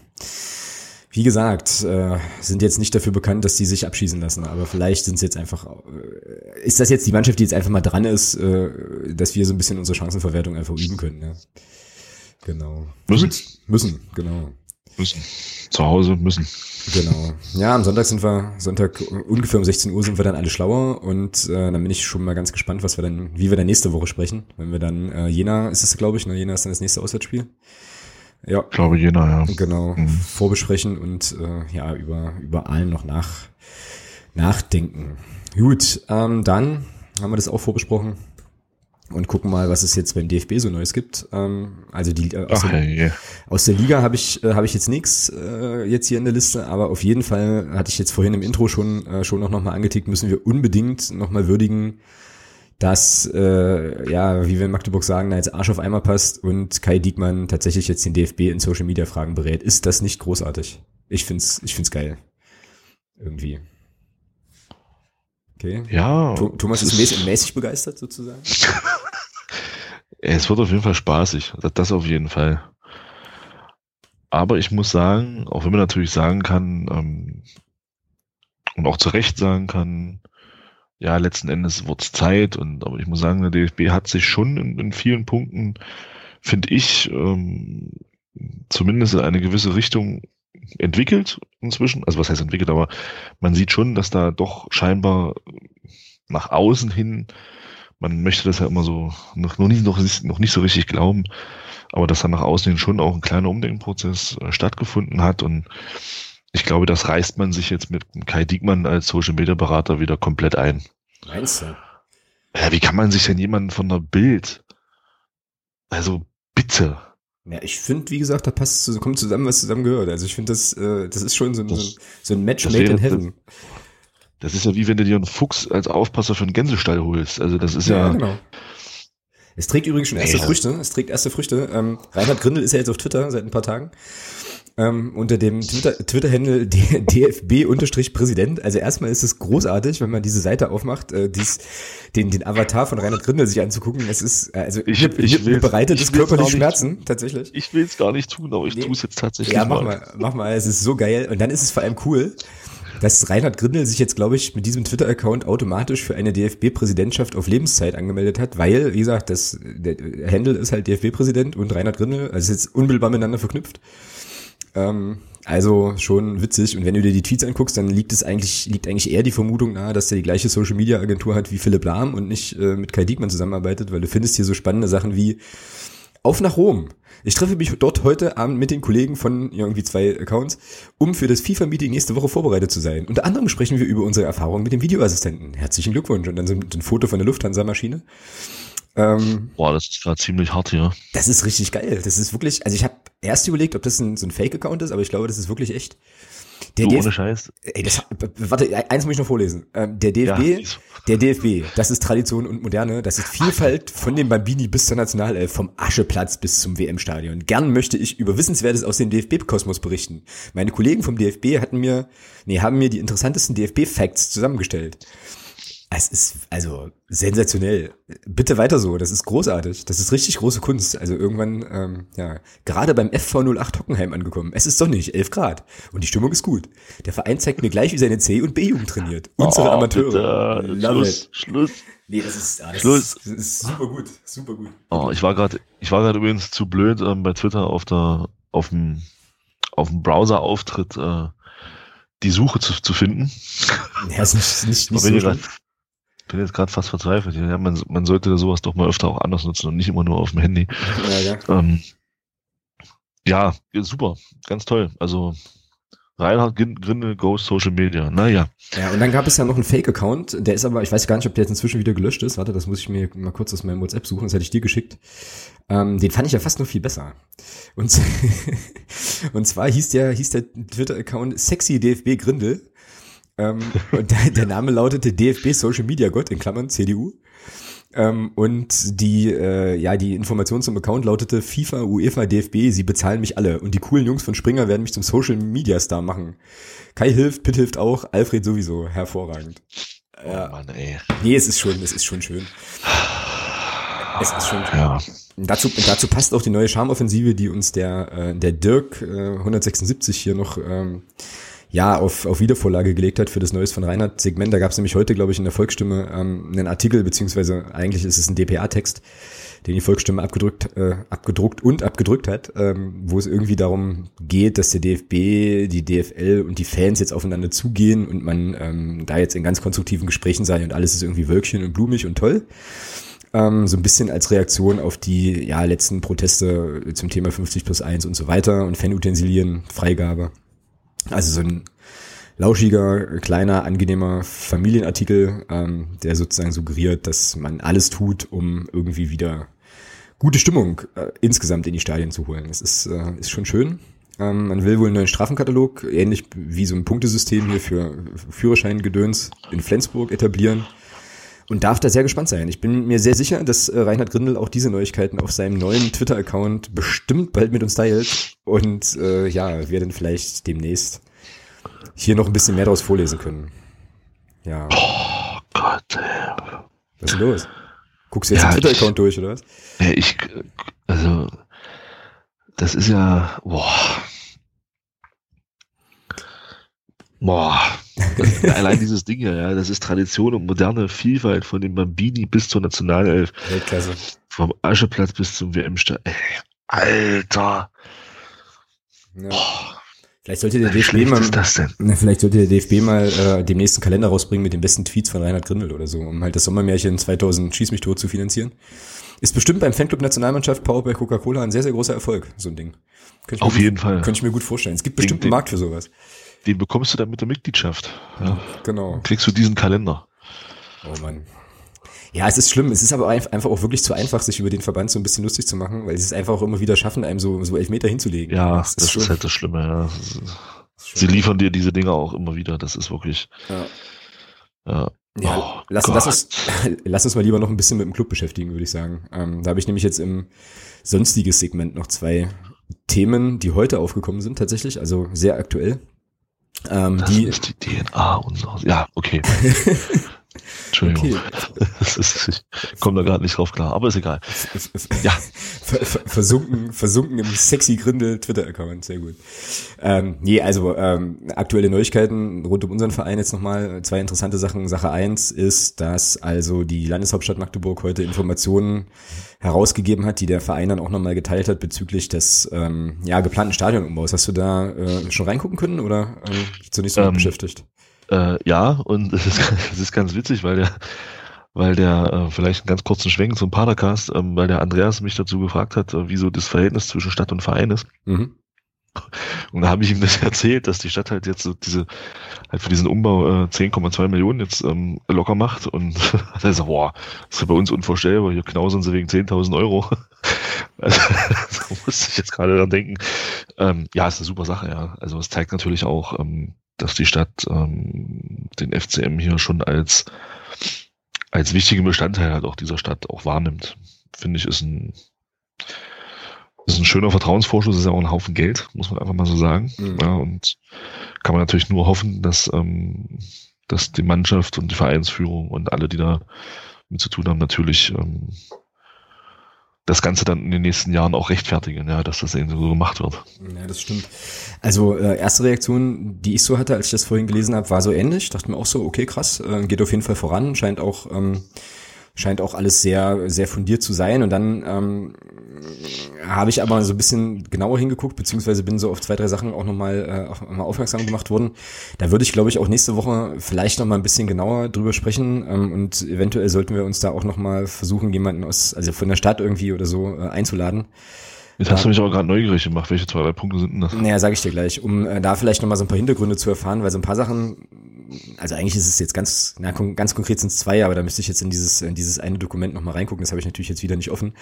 Wie gesagt, äh, sind jetzt nicht dafür bekannt, dass die sich abschießen lassen, aber vielleicht sind es jetzt einfach, äh, ist das jetzt die Mannschaft, die jetzt einfach mal dran ist, äh, dass wir so ein bisschen unsere Chancenverwertung einfach üben können, ja. Genau. Müssen. Müssen, genau. Müssen. Zu Hause müssen. Genau. Ja, am Sonntag sind wir, Sonntag ungefähr um 16 Uhr sind wir dann alle schlauer und äh, dann bin ich schon mal ganz gespannt, was wir dann, wie wir dann nächste Woche sprechen. Wenn wir dann, äh, Jena ist es, glaube ich, ne? Jena ist dann das nächste Auswärtsspiel. Ja. Ich glaube Jena, ja. Genau. Mhm. Vorbesprechen und äh, ja, über, über allen noch nach, nachdenken. Gut, ähm, dann haben wir das auch vorbesprochen und gucken mal, was es jetzt beim DFB so Neues gibt. Ähm, also die äh, aus, Ach, der, yeah. aus der Liga habe ich äh, habe ich jetzt nichts äh, jetzt hier in der Liste, aber auf jeden Fall hatte ich jetzt vorhin im Intro schon äh, schon auch noch mal angetickt, müssen wir unbedingt noch mal würdigen, dass äh, ja, wie wir in Magdeburg sagen, da jetzt Arsch auf Eimer passt und Kai Diekmann tatsächlich jetzt den DFB in Social Media Fragen berät. Ist das nicht großartig? Ich find's ich find's geil. Irgendwie. Okay. Ja. Thomas ist mäßig, mäßig begeistert sozusagen. [laughs] es wird auf jeden Fall spaßig. Das auf jeden Fall. Aber ich muss sagen, auch wenn man natürlich sagen kann, ähm, und auch zu Recht sagen kann, ja, letzten Endes wird es Zeit und aber ich muss sagen, der DFB hat sich schon in, in vielen Punkten, finde ich, ähm, zumindest in eine gewisse Richtung entwickelt inzwischen. Also was heißt entwickelt, aber man sieht schon, dass da doch scheinbar nach außen hin, man möchte das ja immer so noch, noch, nicht, noch, noch nicht so richtig glauben, aber dass da nach außen hin schon auch ein kleiner Umdenkprozess äh, stattgefunden hat und ich glaube, das reißt man sich jetzt mit Kai Diekmann als Social Media Berater wieder komplett ein. Meinst du? Ja, wie kann man sich denn jemanden von der Bild? Also bitte. Ja, ich finde, wie gesagt, da passt, kommt zusammen, was zusammen gehört. Also ich finde, das, äh, das ist schon so ein, das, so ein Match made in heaven. Das, das, ist ja wie wenn du dir einen Fuchs als Aufpasser für einen Gänsestall holst. Also das ist ja. ja genau. Es trägt übrigens schon erste ja. Früchte. Es trägt erste Früchte. Ähm, Reinhard Grindel ist ja jetzt auf Twitter seit ein paar Tagen ähm, unter dem Twitter-Handle Twitter DFB-Präsident. Also erstmal ist es großartig, wenn man diese Seite aufmacht, äh, dies, den, den Avatar von Reinhard Grindel sich anzugucken. Es ist, äh, also ich, ich, ich mir bereitet es körperlich Schmerzen, tatsächlich. Ich will es gar nicht tun, aber ich nee. tue es jetzt tatsächlich. Ja, mach mal. mal, mach mal. Es ist so geil. Und dann ist es vor allem cool, dass Reinhard Grindel sich jetzt, glaube ich, mit diesem Twitter-Account automatisch für eine DFB-Präsidentschaft auf Lebenszeit angemeldet hat, weil, wie gesagt, das, der Handle ist halt DFB-Präsident und Reinhard Grindel, also ist jetzt unmittelbar miteinander verknüpft. Ähm, also schon witzig. Und wenn du dir die Tweets anguckst, dann liegt es eigentlich, liegt eigentlich eher die Vermutung nahe, dass der die gleiche Social Media Agentur hat wie Philipp Lahm und nicht äh, mit Kai Diekmann zusammenarbeitet, weil du findest hier so spannende Sachen wie auf nach Rom. Ich treffe mich dort heute Abend mit den Kollegen von irgendwie zwei Accounts, um für das FIFA-Meeting nächste Woche vorbereitet zu sein. Unter anderem sprechen wir über unsere Erfahrungen mit dem Videoassistenten. Herzlichen Glückwunsch. Und dann so ein Foto von der Lufthansa-Maschine. Ähm, Boah, das ist gerade ziemlich hart hier. Das ist richtig geil. Das ist wirklich, also ich habe erst überlegt, ob das ein, so ein Fake-Account ist, aber ich glaube, das ist wirklich echt. Der du, ohne Scheiß. Ey, das, warte, eins muss ich noch vorlesen. Ähm, der DFB, ja, der DFB, das ist Tradition und Moderne, das ist Vielfalt von dem Bambini bis zur Nationalelf, vom Ascheplatz bis zum WM-Stadion. Gern möchte ich über Wissenswertes aus dem DFB-Kosmos berichten. Meine Kollegen vom DFB hatten mir, nee, haben mir die interessantesten DFB-Facts zusammengestellt. Es ist also sensationell. Bitte weiter so. Das ist großartig. Das ist richtig große Kunst. Also irgendwann, ähm, ja, gerade beim FV08 Hockenheim angekommen. Es ist sonnig, 11 Grad. Und die Stimmung ist gut. Der Verein zeigt mir gleich, wie seine C- und B-Jugend trainiert. Unsere oh, Amateure. Bitte. Schluss, it. Schluss. Nee, das ist, ah, das Schluss. Ist, das ist super gut. Super gut. Oh, ich war gerade, ich war gerade übrigens zu blöd, ähm, bei Twitter auf der, auf dem, auf dem Browser-Auftritt, äh, die Suche zu, zu finden. Ja, ist nicht, nicht, nicht so grad, bin jetzt gerade fast verzweifelt. Ja, man, man sollte sowas doch mal öfter auch anders nutzen und nicht immer nur auf dem Handy. Ja, ja. Ähm, ja super, ganz toll. Also Reinhard Grinde Ghost Social Media. Naja. Ja, und dann gab es ja noch einen Fake-Account, der ist aber, ich weiß gar nicht, ob der jetzt inzwischen wieder gelöscht ist. Warte, das muss ich mir mal kurz aus meinem WhatsApp suchen, das hätte ich dir geschickt. Ähm, den fand ich ja fast noch viel besser. Und, [laughs] und zwar hieß der, hieß der Twitter-Account Sexy DFB Grindel. Ähm, und der, der, Name lautete DFB Social Media Gott in Klammern CDU. Ähm, und die, äh, ja, die Information zum Account lautete FIFA, UEFA, DFB, sie bezahlen mich alle. Und die coolen Jungs von Springer werden mich zum Social Media Star machen. Kai hilft, Pitt hilft auch, Alfred sowieso. Hervorragend. Oh ja. Mann, ey. Nee, es ist schon, es ist schon schön. Es ist schon ja. Dazu, dazu passt auch die neue Charmoffensive, die uns der, äh, der Dirk äh, 176 hier noch ähm, ja, auf, auf Wiedervorlage gelegt hat für das Neues von Reinhard Segment. Da gab es nämlich heute, glaube ich, in der Volksstimme ähm, einen Artikel, beziehungsweise eigentlich ist es ein DPA-Text, den die Volksstimme abgedrückt, äh, abgedruckt und abgedrückt hat, ähm, wo es irgendwie darum geht, dass der DFB, die DFL und die Fans jetzt aufeinander zugehen und man ähm, da jetzt in ganz konstruktiven Gesprächen sei und alles ist irgendwie Wölkchen und blumig und toll ähm, so ein bisschen als Reaktion auf die ja, letzten Proteste zum Thema 50 plus 1 und so weiter und Fanutensilien, Freigabe. Also so ein lauschiger, kleiner, angenehmer Familienartikel, ähm, der sozusagen suggeriert, dass man alles tut, um irgendwie wieder gute Stimmung äh, insgesamt in die Stadien zu holen. Das ist, äh, ist schon schön. Ähm, man will wohl einen neuen Strafenkatalog, ähnlich wie so ein Punktesystem hier für Führerscheingedöns in Flensburg etablieren und darf da sehr gespannt sein. Ich bin mir sehr sicher, dass äh, Reinhard Grindel auch diese Neuigkeiten auf seinem neuen Twitter-Account bestimmt bald mit uns teilt und äh, ja, wir dann vielleicht demnächst hier noch ein bisschen mehr daraus vorlesen können. Ja. Oh Gott. Was ist denn los? Guckst du jetzt ja, den Twitter-Account durch, oder was? Ich, also, das ist ja, boah. Boah, [laughs] allein dieses Ding hier, ja, das ist Tradition und moderne Vielfalt von dem Bambini bis zur Nationalelf. Weltklasse. Vom Ascheplatz bis zum WM-Start. Alter. Ja. Boah. Vielleicht sollte der DFB mal, na, vielleicht sollte der DFB mal äh, dem nächsten Kalender rausbringen mit den besten Tweets von Reinhard Grindel oder so, um halt das Sommermärchen 2000 Schieß mich tot zu finanzieren. Ist bestimmt beim Fanclub Nationalmannschaft Power bei Coca-Cola ein sehr, sehr großer Erfolg, so ein Ding. Auf jeden Fall. Könnte ich mir gut vorstellen. Es gibt bestimmt den, einen Markt für sowas. Den bekommst du dann mit der Mitgliedschaft. Ja. Genau. kriegst du diesen Kalender. Oh Mann. Ja, es ist schlimm. Es ist aber einfach auch wirklich zu einfach, sich über den Verband so ein bisschen lustig zu machen, weil sie es einfach auch immer wieder schaffen, einem so, so elf Meter hinzulegen. Ja, das, das ist, ist, halt das Schlimme. Ja. Sie liefern dir diese Dinge auch immer wieder. Das ist wirklich. Ja. Ja, ja oh, lass, lass, uns, [laughs] lass uns mal lieber noch ein bisschen mit dem Club beschäftigen, würde ich sagen. Ähm, da habe ich nämlich jetzt im sonstiges Segment noch zwei Themen, die heute aufgekommen sind, tatsächlich, also sehr aktuell. Ähm, das die, ist die DNA unseres. Ja, okay. [laughs] Entschuldigung. Okay. [laughs] Ist, ich komme da gerade nicht drauf klar, aber ist egal. Ja. [laughs] Versunken, versunken im sexy Grindel Twitter-Account, sehr gut. Ähm, nee, also ähm, aktuelle Neuigkeiten rund um unseren Verein jetzt nochmal. Zwei interessante Sachen. Sache eins ist, dass also die Landeshauptstadt Magdeburg heute Informationen herausgegeben hat, die der Verein dann auch nochmal geteilt hat bezüglich des ähm, ja, geplanten Stadionumbaus. Hast du da äh, schon reingucken können oder ähm, zunächst mal ähm, beschäftigt? Äh, ja, und [laughs] es ist, es ist ganz witzig, weil der, weil der, äh, vielleicht einen ganz kurzen Schwenk zum Padercast, ähm, weil der Andreas mich dazu gefragt hat, äh, wie so das Verhältnis zwischen Stadt und Verein ist. Mhm. Und da habe ich ihm das [laughs] erzählt, dass die Stadt halt jetzt so diese, halt für diesen Umbau äh, 10,2 Millionen jetzt ähm, locker macht. Und [laughs] er sagt, boah, das ist ja bei uns unvorstellbar, hier knausern sie wegen 10.000 Euro. Also, da musste ich jetzt gerade dran denken. Ähm, ja, ist eine super Sache, ja. Also es zeigt natürlich auch, ähm, dass die Stadt ähm, den FCM hier schon als, als wichtigen Bestandteil halt auch dieser Stadt auch wahrnimmt. Finde ich, ist ein, ist ein schöner Vertrauensvorschuss, ist ja auch ein Haufen Geld, muss man einfach mal so sagen. Mhm. Ja, und kann man natürlich nur hoffen, dass, ähm, dass die Mannschaft und die Vereinsführung und alle, die da mit zu tun haben, natürlich ähm, das Ganze dann in den nächsten Jahren auch rechtfertigen, ja, dass das eben so gemacht wird. Ja, das stimmt. Also äh, erste Reaktion, die ich so hatte, als ich das vorhin gelesen habe, war so ähnlich. Ich dachte mir auch so, okay, krass, äh, geht auf jeden Fall voran, scheint auch ähm, scheint auch alles sehr, sehr fundiert zu sein. Und dann ähm, habe ich aber so ein bisschen genauer hingeguckt, beziehungsweise bin so auf zwei, drei Sachen auch nochmal äh, mal aufmerksam gemacht worden. Da würde ich, glaube ich, auch nächste Woche vielleicht nochmal ein bisschen genauer drüber sprechen. Ähm, und eventuell sollten wir uns da auch nochmal versuchen, jemanden aus, also von der Stadt irgendwie oder so äh, einzuladen. Jetzt hast du mich aber gerade neugierig gemacht. Welche zwei, drei Punkte sind denn das? Naja, sage ich dir gleich, um äh, da vielleicht nochmal so ein paar Hintergründe zu erfahren, weil so ein paar Sachen also eigentlich ist es jetzt ganz, na, ganz konkret sind es zwei, aber da müsste ich jetzt in dieses, in dieses eine Dokument nochmal reingucken, das habe ich natürlich jetzt wieder nicht offen.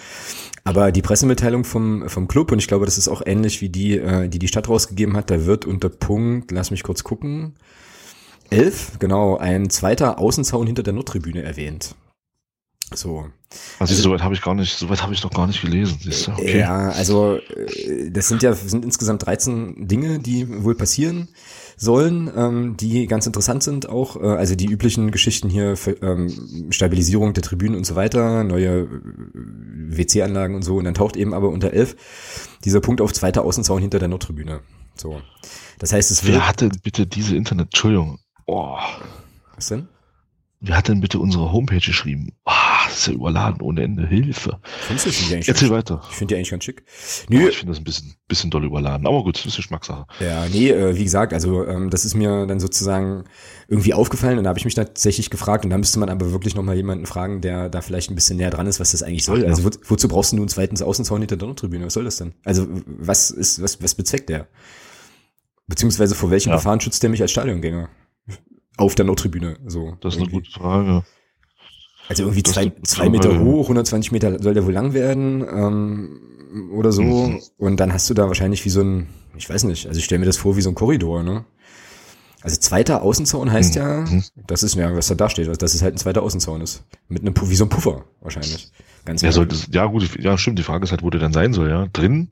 Aber die Pressemitteilung vom, vom Club, und ich glaube, das ist auch ähnlich wie die, äh, die die Stadt rausgegeben hat, da wird unter Punkt, lass mich kurz gucken, elf, genau, ein zweiter Außenzaun hinter der Nordtribüne erwähnt. So. Also, also soweit habe ich gar nicht, soweit habe ich noch gar nicht gelesen. Okay. Ja, also äh, das sind ja sind insgesamt 13 Dinge, die wohl passieren sollen, ähm, die ganz interessant sind auch. Äh, also die üblichen Geschichten hier, für, ähm, Stabilisierung der Tribünen und so weiter, neue äh, WC-Anlagen und so. Und dann taucht eben aber unter 11 dieser Punkt auf zweiter Außenzaun hinter der Nordtribüne. So. Das heißt, es wird. Wer hatte bitte diese Internet? Entschuldigung. Oh. Was denn? Wer hat denn bitte unsere Homepage geschrieben? Oh, ist ja überladen ohne Ende. Hilfe. Findest du das eigentlich Erzähl weiter. Ich finde die eigentlich ganz schick. Nö. Oh, ich finde das ein bisschen, bisschen doll überladen. Aber gut, das ist Geschmackssache. Ja, nee, äh, wie gesagt, also ähm, das ist mir dann sozusagen irgendwie aufgefallen und da habe ich mich tatsächlich gefragt und da müsste man aber wirklich nochmal jemanden fragen, der da vielleicht ein bisschen näher dran ist, was das eigentlich soll. Ja. Also wo, wozu brauchst du nun zweitens Außenzaun hinter der Tribüne? Was soll das denn? Also was ist, was, was bezweckt der? Beziehungsweise vor welchem ja. Verfahren schützt der mich als Stadiongänger? Auf der Nordtribüne, so. Das ist irgendwie. eine gute Frage. Also irgendwie zwei, zwei Meter hoch, 120 Meter soll der wohl lang werden, ähm, oder so. Mhm. Und dann hast du da wahrscheinlich wie so ein, ich weiß nicht, also ich stelle mir das vor wie so ein Korridor, ne? Also zweiter Außenzaun heißt mhm. ja, das ist ja, was da da steht, dass es halt ein zweiter Außenzaun ist. Mit einem, wie so ein Puffer, wahrscheinlich. Ganz ja, sollte, ja, gut, ja, stimmt. Die Frage ist halt, wo der dann sein soll, ja. Drin?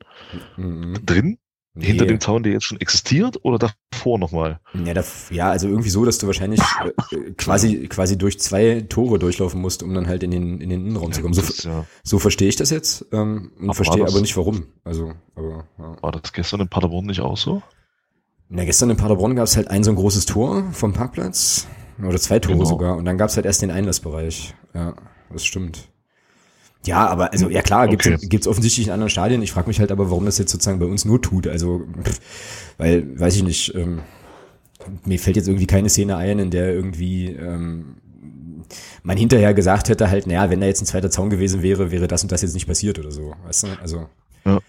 Mhm. Drin? Nee. Hinter dem Zaun, der jetzt schon existiert oder davor nochmal? Ja, da, ja, also irgendwie so, dass du wahrscheinlich [laughs] äh, quasi, quasi durch zwei Tore durchlaufen musst, um dann halt in den, in den Innenraum ja, zu kommen. So, ist, ja. so verstehe ich das jetzt ähm, und aber verstehe aber nicht warum. Also, aber, ja. War das gestern in Paderborn nicht auch so? Na, gestern in Paderborn gab es halt ein so ein großes Tor vom Parkplatz. Oder zwei Tore genau. sogar. Und dann gab es halt erst den Einlassbereich. Ja, das stimmt. Ja, aber also ja klar, gibt's okay. gibt's offensichtlich in anderen Stadien. Ich frage mich halt aber, warum das jetzt sozusagen bei uns nur tut. Also, weil, weiß ich nicht, ähm, mir fällt jetzt irgendwie keine Szene ein, in der irgendwie ähm, man hinterher gesagt hätte halt, naja, wenn da jetzt ein zweiter Zaun gewesen wäre, wäre das und das jetzt nicht passiert oder so. Weißt du? Also. Ja.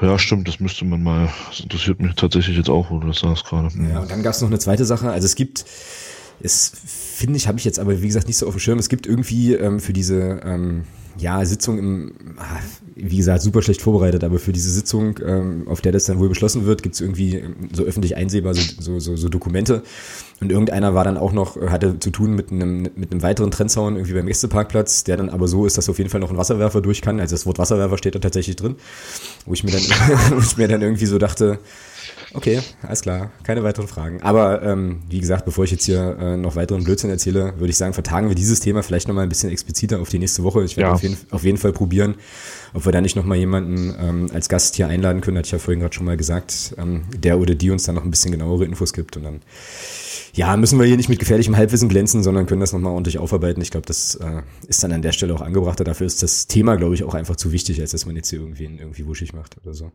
Ja, stimmt, das müsste man mal. Das interessiert mich tatsächlich jetzt auch, wo du das sagst gerade. Ja, und dann gab es noch eine zweite Sache. Also es gibt, es finde ich, habe ich jetzt aber wie gesagt nicht so auf dem Schirm. Es gibt irgendwie ähm, für diese ähm, ja, Sitzung im, ah, wie gesagt, super schlecht vorbereitet, aber für diese Sitzung, ähm, auf der das dann wohl beschlossen wird, gibt es irgendwie ähm, so öffentlich einsehbar so, so, so, so Dokumente. Und irgendeiner war dann auch noch, äh, hatte zu tun mit einem, mit einem weiteren Trendzaun irgendwie beim Gästeparkplatz, der dann aber so ist, dass auf jeden Fall noch ein Wasserwerfer durch kann. Also das Wort Wasserwerfer steht da tatsächlich drin, wo ich mir dann, [laughs] wo ich mir dann irgendwie so dachte, Okay, alles klar. Keine weiteren Fragen. Aber ähm, wie gesagt, bevor ich jetzt hier äh, noch weiteren Blödsinn erzähle, würde ich sagen, vertagen wir dieses Thema vielleicht nochmal ein bisschen expliziter auf die nächste Woche. Ich werde ja. auf, jeden, auf jeden Fall probieren, ob wir da nicht nochmal jemanden ähm, als Gast hier einladen können, hatte ich ja vorhin gerade schon mal gesagt, ähm, der oder die uns dann noch ein bisschen genauere Infos gibt. Und dann, ja, müssen wir hier nicht mit gefährlichem Halbwissen glänzen, sondern können das nochmal ordentlich aufarbeiten. Ich glaube, das äh, ist dann an der Stelle auch angebrachter. Dafür ist das Thema, glaube ich, auch einfach zu wichtig, als dass man jetzt hier irgendwie, irgendwie wuschig macht oder so.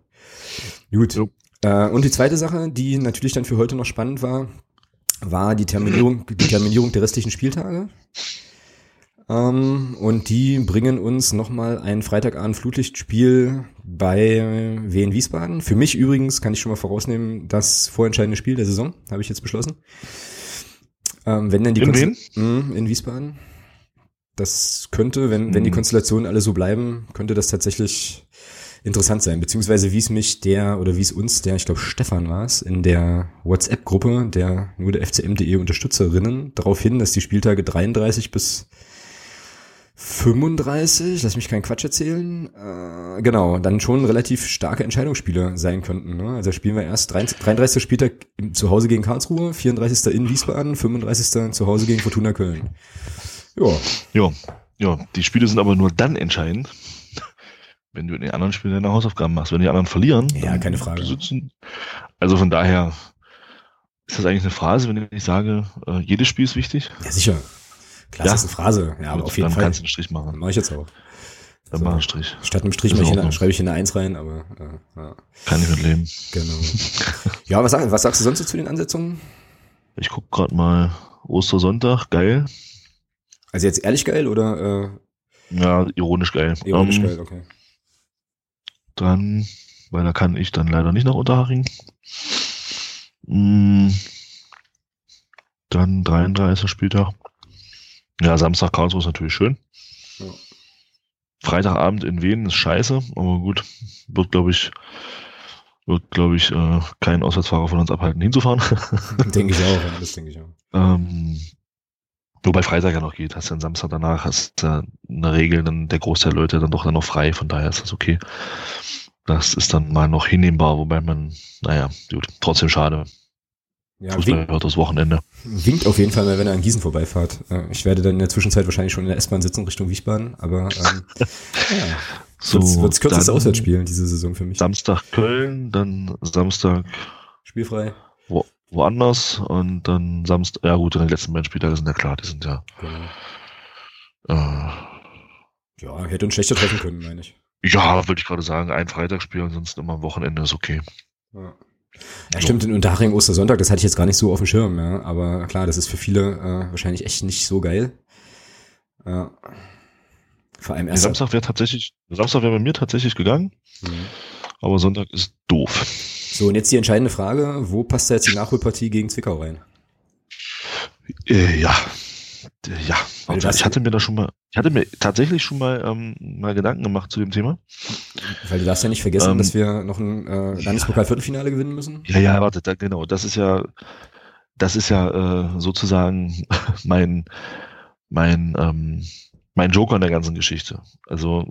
Gut. So. Äh, und die zweite Sache, die natürlich dann für heute noch spannend war, war die Terminierung, die Terminierung der restlichen Spieltage. Ähm, und die bringen uns nochmal ein Freitagabend Flutlichtspiel bei Wien Wiesbaden. Für mich übrigens kann ich schon mal vorausnehmen, das vorentscheidende Spiel der Saison, habe ich jetzt beschlossen. Ähm, wenn denn die in, Wien? Mh, in Wiesbaden. Das könnte, wenn, wenn die hm. Konstellationen alle so bleiben, könnte das tatsächlich interessant sein, beziehungsweise wie es mich der oder wie es uns der, ich glaube Stefan war es, in der WhatsApp-Gruppe der nur der FCM.de Unterstützerinnen darauf hin, dass die Spieltage 33 bis 35, lass mich keinen Quatsch erzählen, äh, genau, dann schon relativ starke Entscheidungsspiele sein könnten. Ne? Also spielen wir erst 33. Spieltag zu Hause gegen Karlsruhe, 34. in Wiesbaden, 35. zu Hause gegen Fortuna Köln. Ja. Ja, ja, die Spiele sind aber nur dann entscheidend, wenn du in den anderen Spielen deine Hausaufgaben machst. Wenn die anderen verlieren, ja, keine Frage. Sitzen. Also von daher ist das eigentlich eine Phrase, wenn ich sage, äh, jedes Spiel ist wichtig? Ja, sicher. Klar, ja. das ist eine Phrase. Ja, aber auf jeden dann Fall. kannst du einen Strich machen. Mach ich jetzt auch. Dann so. mach einen Strich. Statt einem Strich ich schreibe ich hier eine Eins rein, aber äh, ja. Kann ich mit leben. Genau. [laughs] ja, was, sag, was sagst du sonst zu den Ansetzungen? Ich guck gerade mal Ostersonntag, geil. Also jetzt ehrlich geil oder? Äh, ja, ironisch geil. Ironisch ähm, geil, okay dann, weil da kann ich dann leider nicht nach Unterhaching. Mm, dann 33. Spieltag. Ja, Samstag Karlsruhe ist natürlich schön. Ja. Freitagabend in Wien ist scheiße, aber gut, wird glaube ich, wird glaube ich äh, kein Auswärtsfahrer von uns abhalten hinzufahren. denke ich [laughs] auch, ja, das denke ich auch. Ähm, Wobei Freitag ja noch geht, hast du ja Samstag danach, hast du ja eine Regel, dann der Großteil der Leute dann doch dann noch frei, von daher ist das okay. Das ist dann mal noch hinnehmbar, wobei man, naja, gut, trotzdem schade. Ja, Fußball hört das Wochenende. Winkt auf jeden Fall mal, wenn er an Gießen vorbeifahrt. Äh, ich werde dann in der Zwischenzeit wahrscheinlich schon in der S-Bahn sitzen Richtung Wiesbaden, aber ähm, [laughs] ja, so, wird das kürzeste Auswärtsspiel diese Saison für mich. Samstag Köln, dann Samstag Spielfrei. Wo, woanders und dann Samstag, ja gut, und die letzten beiden Spieltage sind ja klar, die sind ja. Genau. Äh, ja, hätte uns schlechter treffen können, meine ich. Ja, würde ich gerade sagen, ein Freitagsspiel, ansonsten immer am Wochenende ist okay. Ja. Ja, stimmt, in Unterhaching Ostersonntag, das hatte ich jetzt gar nicht so auf dem Schirm, ja. Aber klar, das ist für viele äh, wahrscheinlich echt nicht so geil. Ja. Vor allem erst. Samstag wäre tatsächlich, Samstag wäre bei mir tatsächlich gegangen. Mhm. Aber Sonntag ist doof. So, und jetzt die entscheidende Frage, wo passt da jetzt die Nachholpartie gegen Zwickau rein? Äh, ja, ja, also ich hatte mir da schon mal, ich hatte mir tatsächlich schon mal, ähm, mal Gedanken gemacht zu dem Thema. Weil du darfst ja nicht vergessen, ähm, dass wir noch ein äh, Landespokal-Viertelfinale gewinnen müssen. Ja, ja, warte, da, genau, das ist ja, das ist ja äh, sozusagen [laughs] mein, mein, ähm, mein Joker in der ganzen Geschichte. Also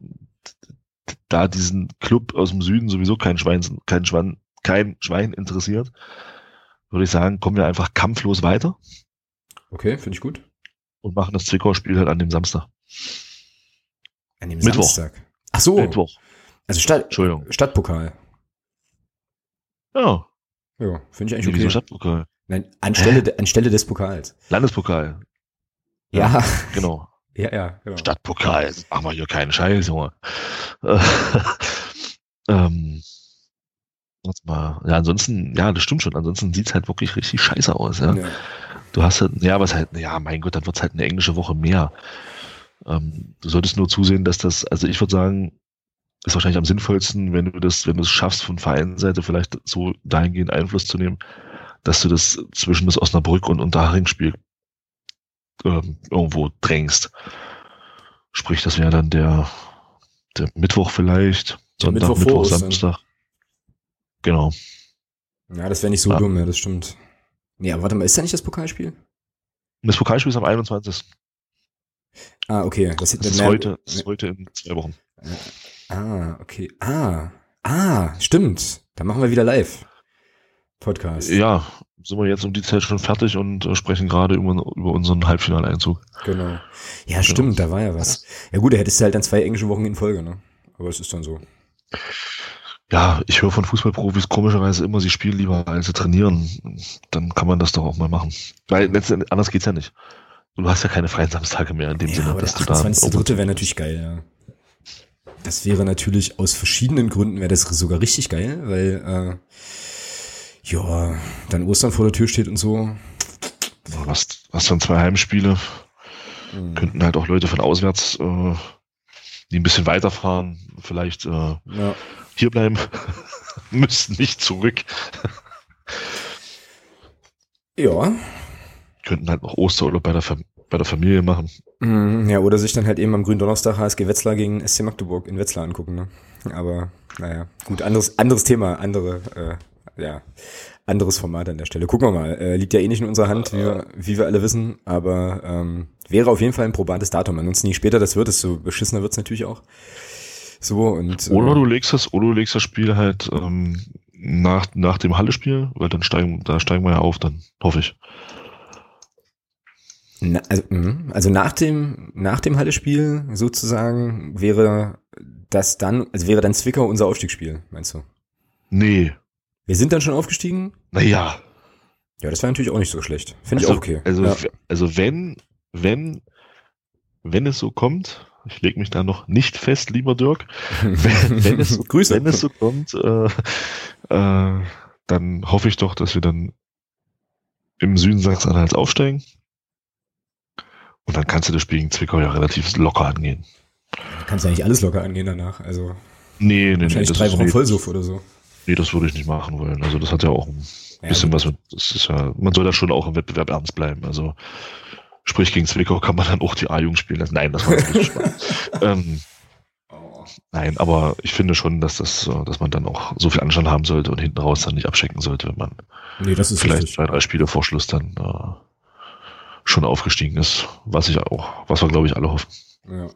da diesen Club aus dem Süden sowieso kein Schwein, kein Schwein, kein Schwein interessiert, würde ich sagen, kommen wir einfach kampflos weiter. Okay, finde ich gut und machen das Zwickau-Spiel halt an dem Samstag. An dem Mittwoch. Samstag. Ach so. Mittwoch. Also Stadt, Entschuldigung. Stadtpokal. Ja. Ja, finde ich eigentlich okay. Wieso Stadtpokal? Nein, anstelle, de, anstelle des Pokals. Landespokal. Ja. ja. Genau. [laughs] ja, ja, genau. Stadtpokal. Machen wir hier keinen Scheiß, Junge. [laughs] ähm, mal. Ja, ansonsten, ja, das stimmt schon. Ansonsten sieht's halt wirklich richtig scheiße aus, ja. ja. Du hast halt, ja, was halt, ja, mein Gott, dann wird's halt eine englische Woche mehr. Ähm, du solltest nur zusehen, dass das, also ich würde sagen, ist wahrscheinlich am sinnvollsten, wenn du das, wenn du es schaffst, von Vereinsseite vielleicht so dahingehend Einfluss zu nehmen, dass du das zwischen das Osnabrück und Unterhaching-Spiel ähm, irgendwo drängst. Sprich, das wäre dann der, der Mittwoch vielleicht, Sonntag, Mittwoch, Mittwoch Samstag. Genau. Ja, das wäre nicht so ja. dumm, ja, das stimmt. Nee, aber warte mal, ist da nicht das Pokalspiel? Das Pokalspiel ist am 21. Ah, okay. Das, das ist, heute, das ist heute in zwei Wochen. Ah, okay. Ah, ah, stimmt. Dann machen wir wieder live. Podcast. Ja, sind wir jetzt um die Zeit schon fertig und äh, sprechen gerade über, über unseren Halbfinaleinzug. Genau. Ja, genau. stimmt, da war ja was. Ja gut, da hättest du halt dann zwei englische Wochen in Folge, ne? Aber es ist dann so. Ja, ich höre von Fußballprofis komischerweise immer, sie spielen lieber als sie trainieren. Dann kann man das doch auch mal machen. Weil letztendlich, anders geht's ja nicht. Du hast ja keine freien Samstage mehr in dem ja, Sinne, dass du da. Dritte wäre natürlich geil, ja. Das wäre natürlich aus verschiedenen Gründen wäre das sogar richtig geil, weil äh, ja, dann Ostern vor der Tür steht und so. Was, was dann zwei Heimspiele. Mhm. Könnten halt auch Leute von auswärts, äh, die ein bisschen weiterfahren, vielleicht äh, ja hier bleiben, [laughs] müssen nicht zurück. ja. Könnten halt noch Osterurlaub bei der, bei der Familie machen. Mhm, ja, oder sich dann halt eben am grünen Donnerstag HSG Wetzlar gegen SC Magdeburg in Wetzlar angucken. Ne? Aber naja, gut, anderes, anderes Thema, andere, äh, ja, anderes Format an der Stelle. Gucken wir mal. Äh, liegt ja eh nicht in unserer Hand, wie wir, wie wir alle wissen, aber ähm, wäre auf jeden Fall ein probates Datum. Ansonsten, je später das wird, desto beschissener wird es natürlich auch. So und. Oder äh, du legst das, oder du legst das Spiel halt ähm, nach, nach dem Halle-Spiel, weil dann steigen, da steigen wir ja auf, dann hoffe ich. Na, also, mhm. also nach dem, nach dem Halle-Spiel sozusagen wäre das dann, also wäre dann Zwickau unser Aufstiegsspiel, meinst du? Nee. Wir sind dann schon aufgestiegen? Naja. Ja, das wäre natürlich auch nicht so schlecht. Finde also, ich auch okay. Also, ja. also wenn, wenn, wenn es so kommt, ich lege mich da noch nicht fest, lieber Dirk. [laughs] Wenn, wenn, es, Grüße. wenn es so kommt, äh, äh, dann hoffe ich doch, dass wir dann im Süden Sachsen-Anhalts aufsteigen. Und dann kannst du das Spiel gegen Zwickau ja relativ locker angehen. Du kannst ja nicht alles locker angehen danach. Also nee, nee, wahrscheinlich nee, drei Wochen Vollsuff oder so. Nee, das würde ich nicht machen wollen. Also das hat ja auch ein ja, bisschen was mit, das ist ja, man soll da schon auch im Wettbewerb ernst bleiben. Also Sprich, gegen Zwickau kann man dann auch die A-Jugend spielen lassen. Nein, das war jetzt nicht [laughs] Spaß. ähm, Nein, aber ich finde schon, dass das, dass man dann auch so viel Anstand haben sollte und hinten raus dann nicht abchecken sollte, wenn man nee, das ist vielleicht richtig. zwei, drei Spiele vor Schluss dann äh, schon aufgestiegen ist, was ich auch, was wir glaube ich alle hoffen. Ja.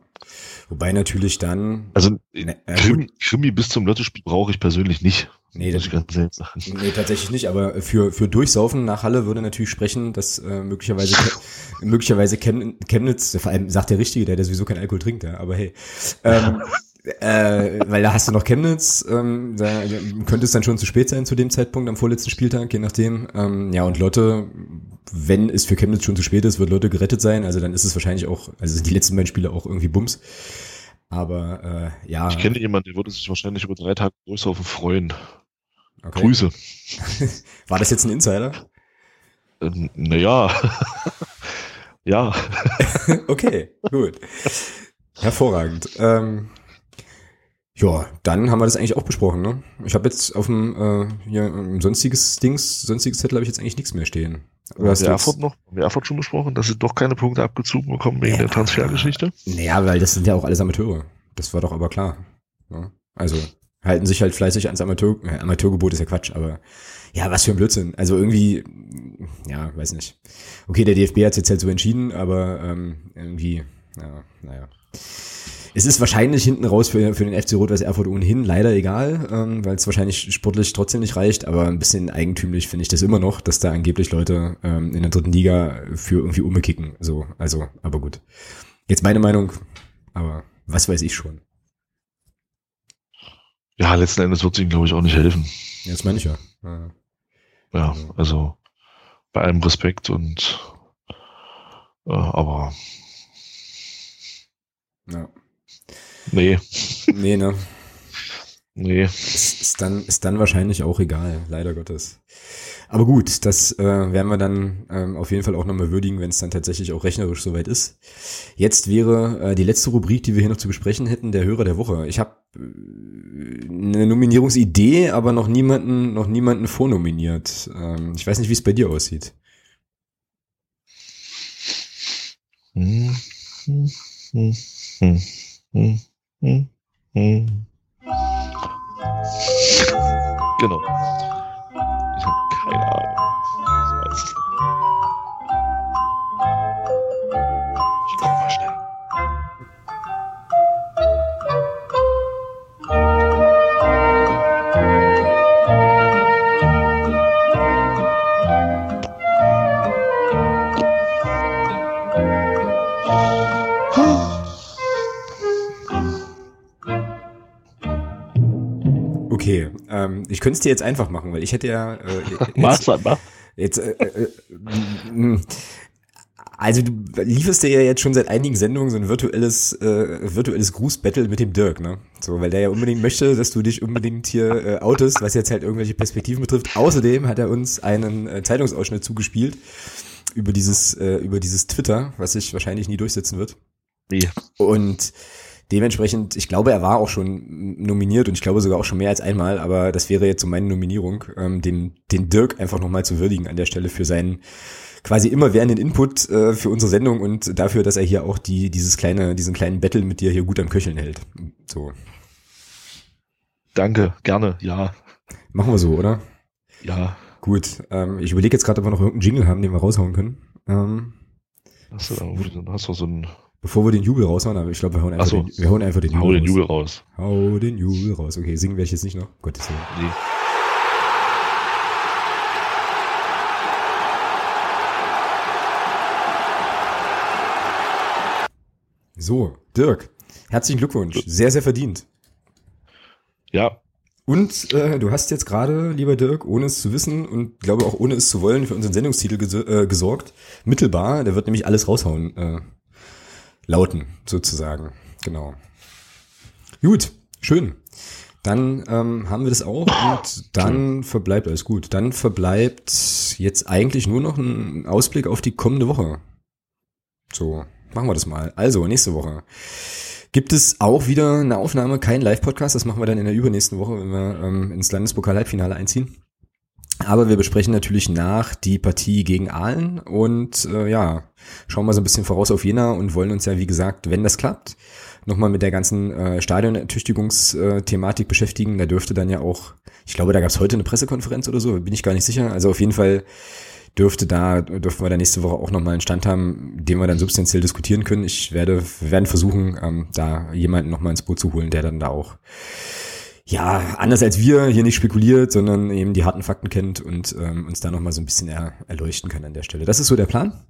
Wobei natürlich dann. Also ne, äh, Krimi, Krimi bis zum Lottospiel brauche ich persönlich nicht. Nee, das, nee, tatsächlich nicht, aber für, für Durchsaufen nach Halle würde natürlich sprechen, dass äh, möglicherweise [laughs] möglicherweise Chem Chemnitz, vor allem sagt der Richtige, der, der sowieso kein Alkohol trinkt, ja, aber hey. Ähm, [laughs] äh, weil da hast du noch Chemnitz, ähm, da könnte es dann schon zu spät sein zu dem Zeitpunkt am vorletzten Spieltag, je nachdem. Ähm, ja, und Lotte, wenn es für Chemnitz schon zu spät ist, wird Lotte gerettet sein. Also dann ist es wahrscheinlich auch, also sind die letzten beiden Spiele auch irgendwie Bums. Aber äh, ja. Ich kenne jemanden, der würde sich wahrscheinlich über drei Tage größer auf freuen. Okay. Grüße. [laughs] War das jetzt ein Insider? Ähm, naja. ja. [laughs] [laughs] okay, gut. Hervorragend. Ähm, ja, dann haben wir das eigentlich auch besprochen, ne? Ich habe jetzt auf dem äh, hier, um sonstiges Dings, sonstiges Zettel habe ich jetzt eigentlich nichts mehr stehen. Oder hast Erfurt noch? Haben wir Erfurt schon besprochen, dass sie doch keine Punkte abgezogen bekommen wegen ja, der Transfergeschichte? Naja, weil das sind ja auch alles Amateure. Das war doch aber klar. Ja? Ne? Also halten sich halt fleißig ans Amateur, äh, Amateurgebot ist ja Quatsch, aber ja, was für ein Blödsinn. Also irgendwie, ja, weiß nicht. Okay, der DFB hat jetzt halt so entschieden, aber ähm, irgendwie, ja, naja. Es ist wahrscheinlich hinten raus für, für den FC Rot-Weiß Erfurt ohnehin leider egal, ähm, weil es wahrscheinlich sportlich trotzdem nicht reicht, aber ein bisschen eigentümlich finde ich das immer noch, dass da angeblich Leute ähm, in der dritten Liga für irgendwie Umme kicken. So, also, aber gut. Jetzt meine Meinung, aber was weiß ich schon. Ja, letzten Endes wird es ihm, glaube ich, auch nicht helfen. Ja, das meine ich ja. Ja, ja also bei allem Respekt und äh, aber ja. Nee. Nee, ne? Nee. Ist, ist, dann, ist dann wahrscheinlich auch egal, leider Gottes. Aber gut, das äh, werden wir dann ähm, auf jeden Fall auch nochmal würdigen, wenn es dann tatsächlich auch rechnerisch soweit ist. Jetzt wäre äh, die letzte Rubrik, die wir hier noch zu besprechen hätten, der Hörer der Woche. Ich habe äh, eine Nominierungsidee, aber noch niemanden, noch niemanden vornominiert. Ähm, ich weiß nicht, wie es bei dir aussieht. Hm, hm, hm, hm. Hm, hm. Genau. Ich habe keine Ahnung. Ähm, ich könnte es dir jetzt einfach machen, weil ich hätte ja. Äh, [laughs] Mach's einfach. Jetzt, äh, äh, äh, also du lieferst dir ja jetzt schon seit einigen Sendungen so ein virtuelles, äh, virtuelles Grußbattle mit dem Dirk, ne? So, weil der ja unbedingt möchte, dass du dich unbedingt hier äh, outest, was jetzt halt irgendwelche Perspektiven betrifft. Außerdem hat er uns einen äh, Zeitungsausschnitt zugespielt über dieses, äh, über dieses Twitter, was sich wahrscheinlich nie durchsetzen wird. Nee. Und Dementsprechend, ich glaube, er war auch schon nominiert und ich glaube sogar auch schon mehr als einmal, aber das wäre jetzt so meine Nominierung, ähm, den, den Dirk einfach nochmal zu würdigen an der Stelle für seinen quasi immerwährenden Input äh, für unsere Sendung und dafür, dass er hier auch die, dieses kleine, diesen kleinen Battle mit dir hier gut am Köcheln hält. So. Danke, gerne, ja. Machen wir so, oder? Ja. Gut. Ähm, ich überlege jetzt gerade, ob wir noch irgendeinen Jingle haben, den wir raushauen können. Ähm, hast du, dann hast du so ein Bevor wir den Jubel raushauen, aber ich glaube, wir, hauen einfach so. den, wir hauen einfach den Jubel Hau den Jubel raus. Hau den Jubel raus. Okay, singen werde ich jetzt nicht noch. Gottes Willen. Nee. So, Dirk, herzlichen Glückwunsch. Sehr, sehr verdient. Ja. Und äh, du hast jetzt gerade, lieber Dirk, ohne es zu wissen und glaube auch ohne es zu wollen, für unseren Sendungstitel ges äh, gesorgt. Mittelbar, der wird nämlich alles raushauen. Äh, lauten, sozusagen. Genau. Gut, schön. Dann ähm, haben wir das auch und dann verbleibt alles gut. Dann verbleibt jetzt eigentlich nur noch ein Ausblick auf die kommende Woche. So, machen wir das mal. Also, nächste Woche gibt es auch wieder eine Aufnahme, kein Live-Podcast. Das machen wir dann in der übernächsten Woche, wenn wir ähm, ins Landespokal-Halbfinale einziehen. Aber wir besprechen natürlich nach die Partie gegen Aalen und äh, ja, schauen mal so ein bisschen voraus auf Jena und wollen uns ja, wie gesagt, wenn das klappt, nochmal mit der ganzen äh, Stadionertüchtigungsthematik beschäftigen. Da dürfte dann ja auch, ich glaube, da gab es heute eine Pressekonferenz oder so, bin ich gar nicht sicher. Also auf jeden Fall dürfte da, dürfen wir da nächste Woche auch nochmal einen Stand haben, den wir dann substanziell diskutieren können. Ich werde, werden versuchen, ähm, da jemanden nochmal ins Boot zu holen, der dann da auch ja, anders als wir hier nicht spekuliert, sondern eben die harten Fakten kennt und ähm, uns da nochmal so ein bisschen er, erleuchten kann an der Stelle. Das ist so der Plan.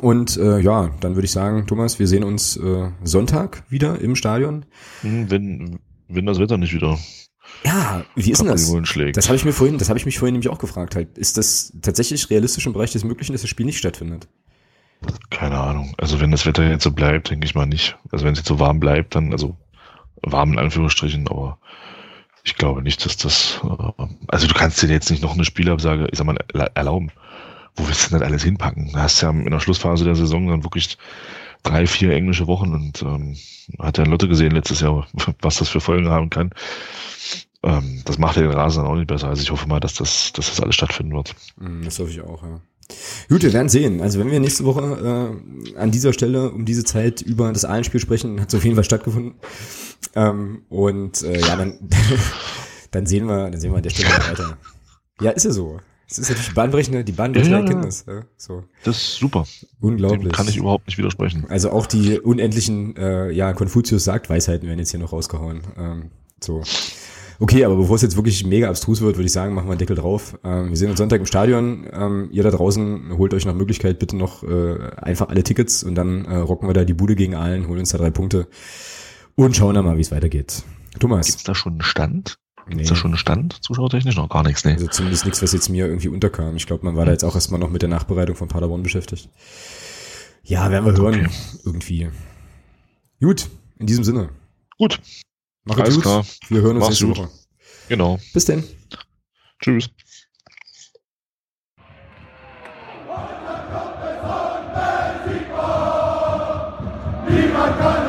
Und äh, ja, dann würde ich sagen, Thomas, wir sehen uns äh, Sonntag wieder im Stadion. Hm, wenn, wenn das Wetter nicht wieder. Ja, wie ist denn das? Das habe ich mir vorhin, das habe ich mich vorhin nämlich auch gefragt. Halt, ist das tatsächlich realistisch im Bereich des Möglichen, dass das Spiel nicht stattfindet? Keine Ahnung. Also wenn das Wetter jetzt so bleibt, denke ich mal nicht. Also wenn es jetzt so warm bleibt, dann, also warm in Anführungsstrichen, aber ich glaube nicht, dass das, äh, also du kannst dir jetzt nicht noch eine Spielabsage, ich sag mal, erlauben wo willst du denn das alles hinpacken? Da hast du ja in der Schlussphase der Saison dann wirklich drei, vier englische Wochen und ähm, hat ja Lotte gesehen letztes Jahr, [laughs] was das für Folgen haben kann. Ähm, das macht ja den Rasen dann auch nicht besser. Also ich hoffe mal, dass das, dass das alles stattfinden wird. Mm, das hoffe ich auch, ja. Gut, wir werden sehen. Also wenn wir nächste Woche äh, an dieser Stelle um diese Zeit über das Ahlenspiel sprechen, hat es auf jeden Fall stattgefunden. Ähm, und äh, ja, dann, [laughs] dann sehen wir, dann sehen wir an der Stelle weiter. Ja, ist ja so. Das ist natürlich bahnbrechende, die bahnbrechende ja, Erkenntnis. Ja, so. Das ist super. Unglaublich. Dem kann ich überhaupt nicht widersprechen. Also auch die unendlichen, äh, ja, Konfuzius sagt Weisheiten werden jetzt hier noch rausgehauen. Ähm, so. Okay, aber bevor es jetzt wirklich mega abstrus wird, würde ich sagen, machen wir einen Deckel drauf. Ähm, wir sehen uns Sonntag im Stadion. Ähm, ihr da draußen holt euch nach Möglichkeit bitte noch äh, einfach alle Tickets und dann äh, rocken wir da die Bude gegen allen, holen uns da drei Punkte und schauen dann mal, wie es weitergeht. Thomas. Gibt's da schon einen Stand? Nee. Ist da schon ein Stand, zuschauertechnisch? Noch gar nichts, ne? Also zumindest nichts, was jetzt mir irgendwie unterkam. Ich glaube, man war da jetzt auch erstmal noch mit der Nachbereitung von Paderborn beschäftigt. Ja, werden wir hören. Okay. Irgendwie. Gut, in diesem Sinne. Gut. Mach Alles gut. klar. Wir hören uns Mach's nächste gut. Woche. Genau. Bis denn. Tschüss. Niemand kann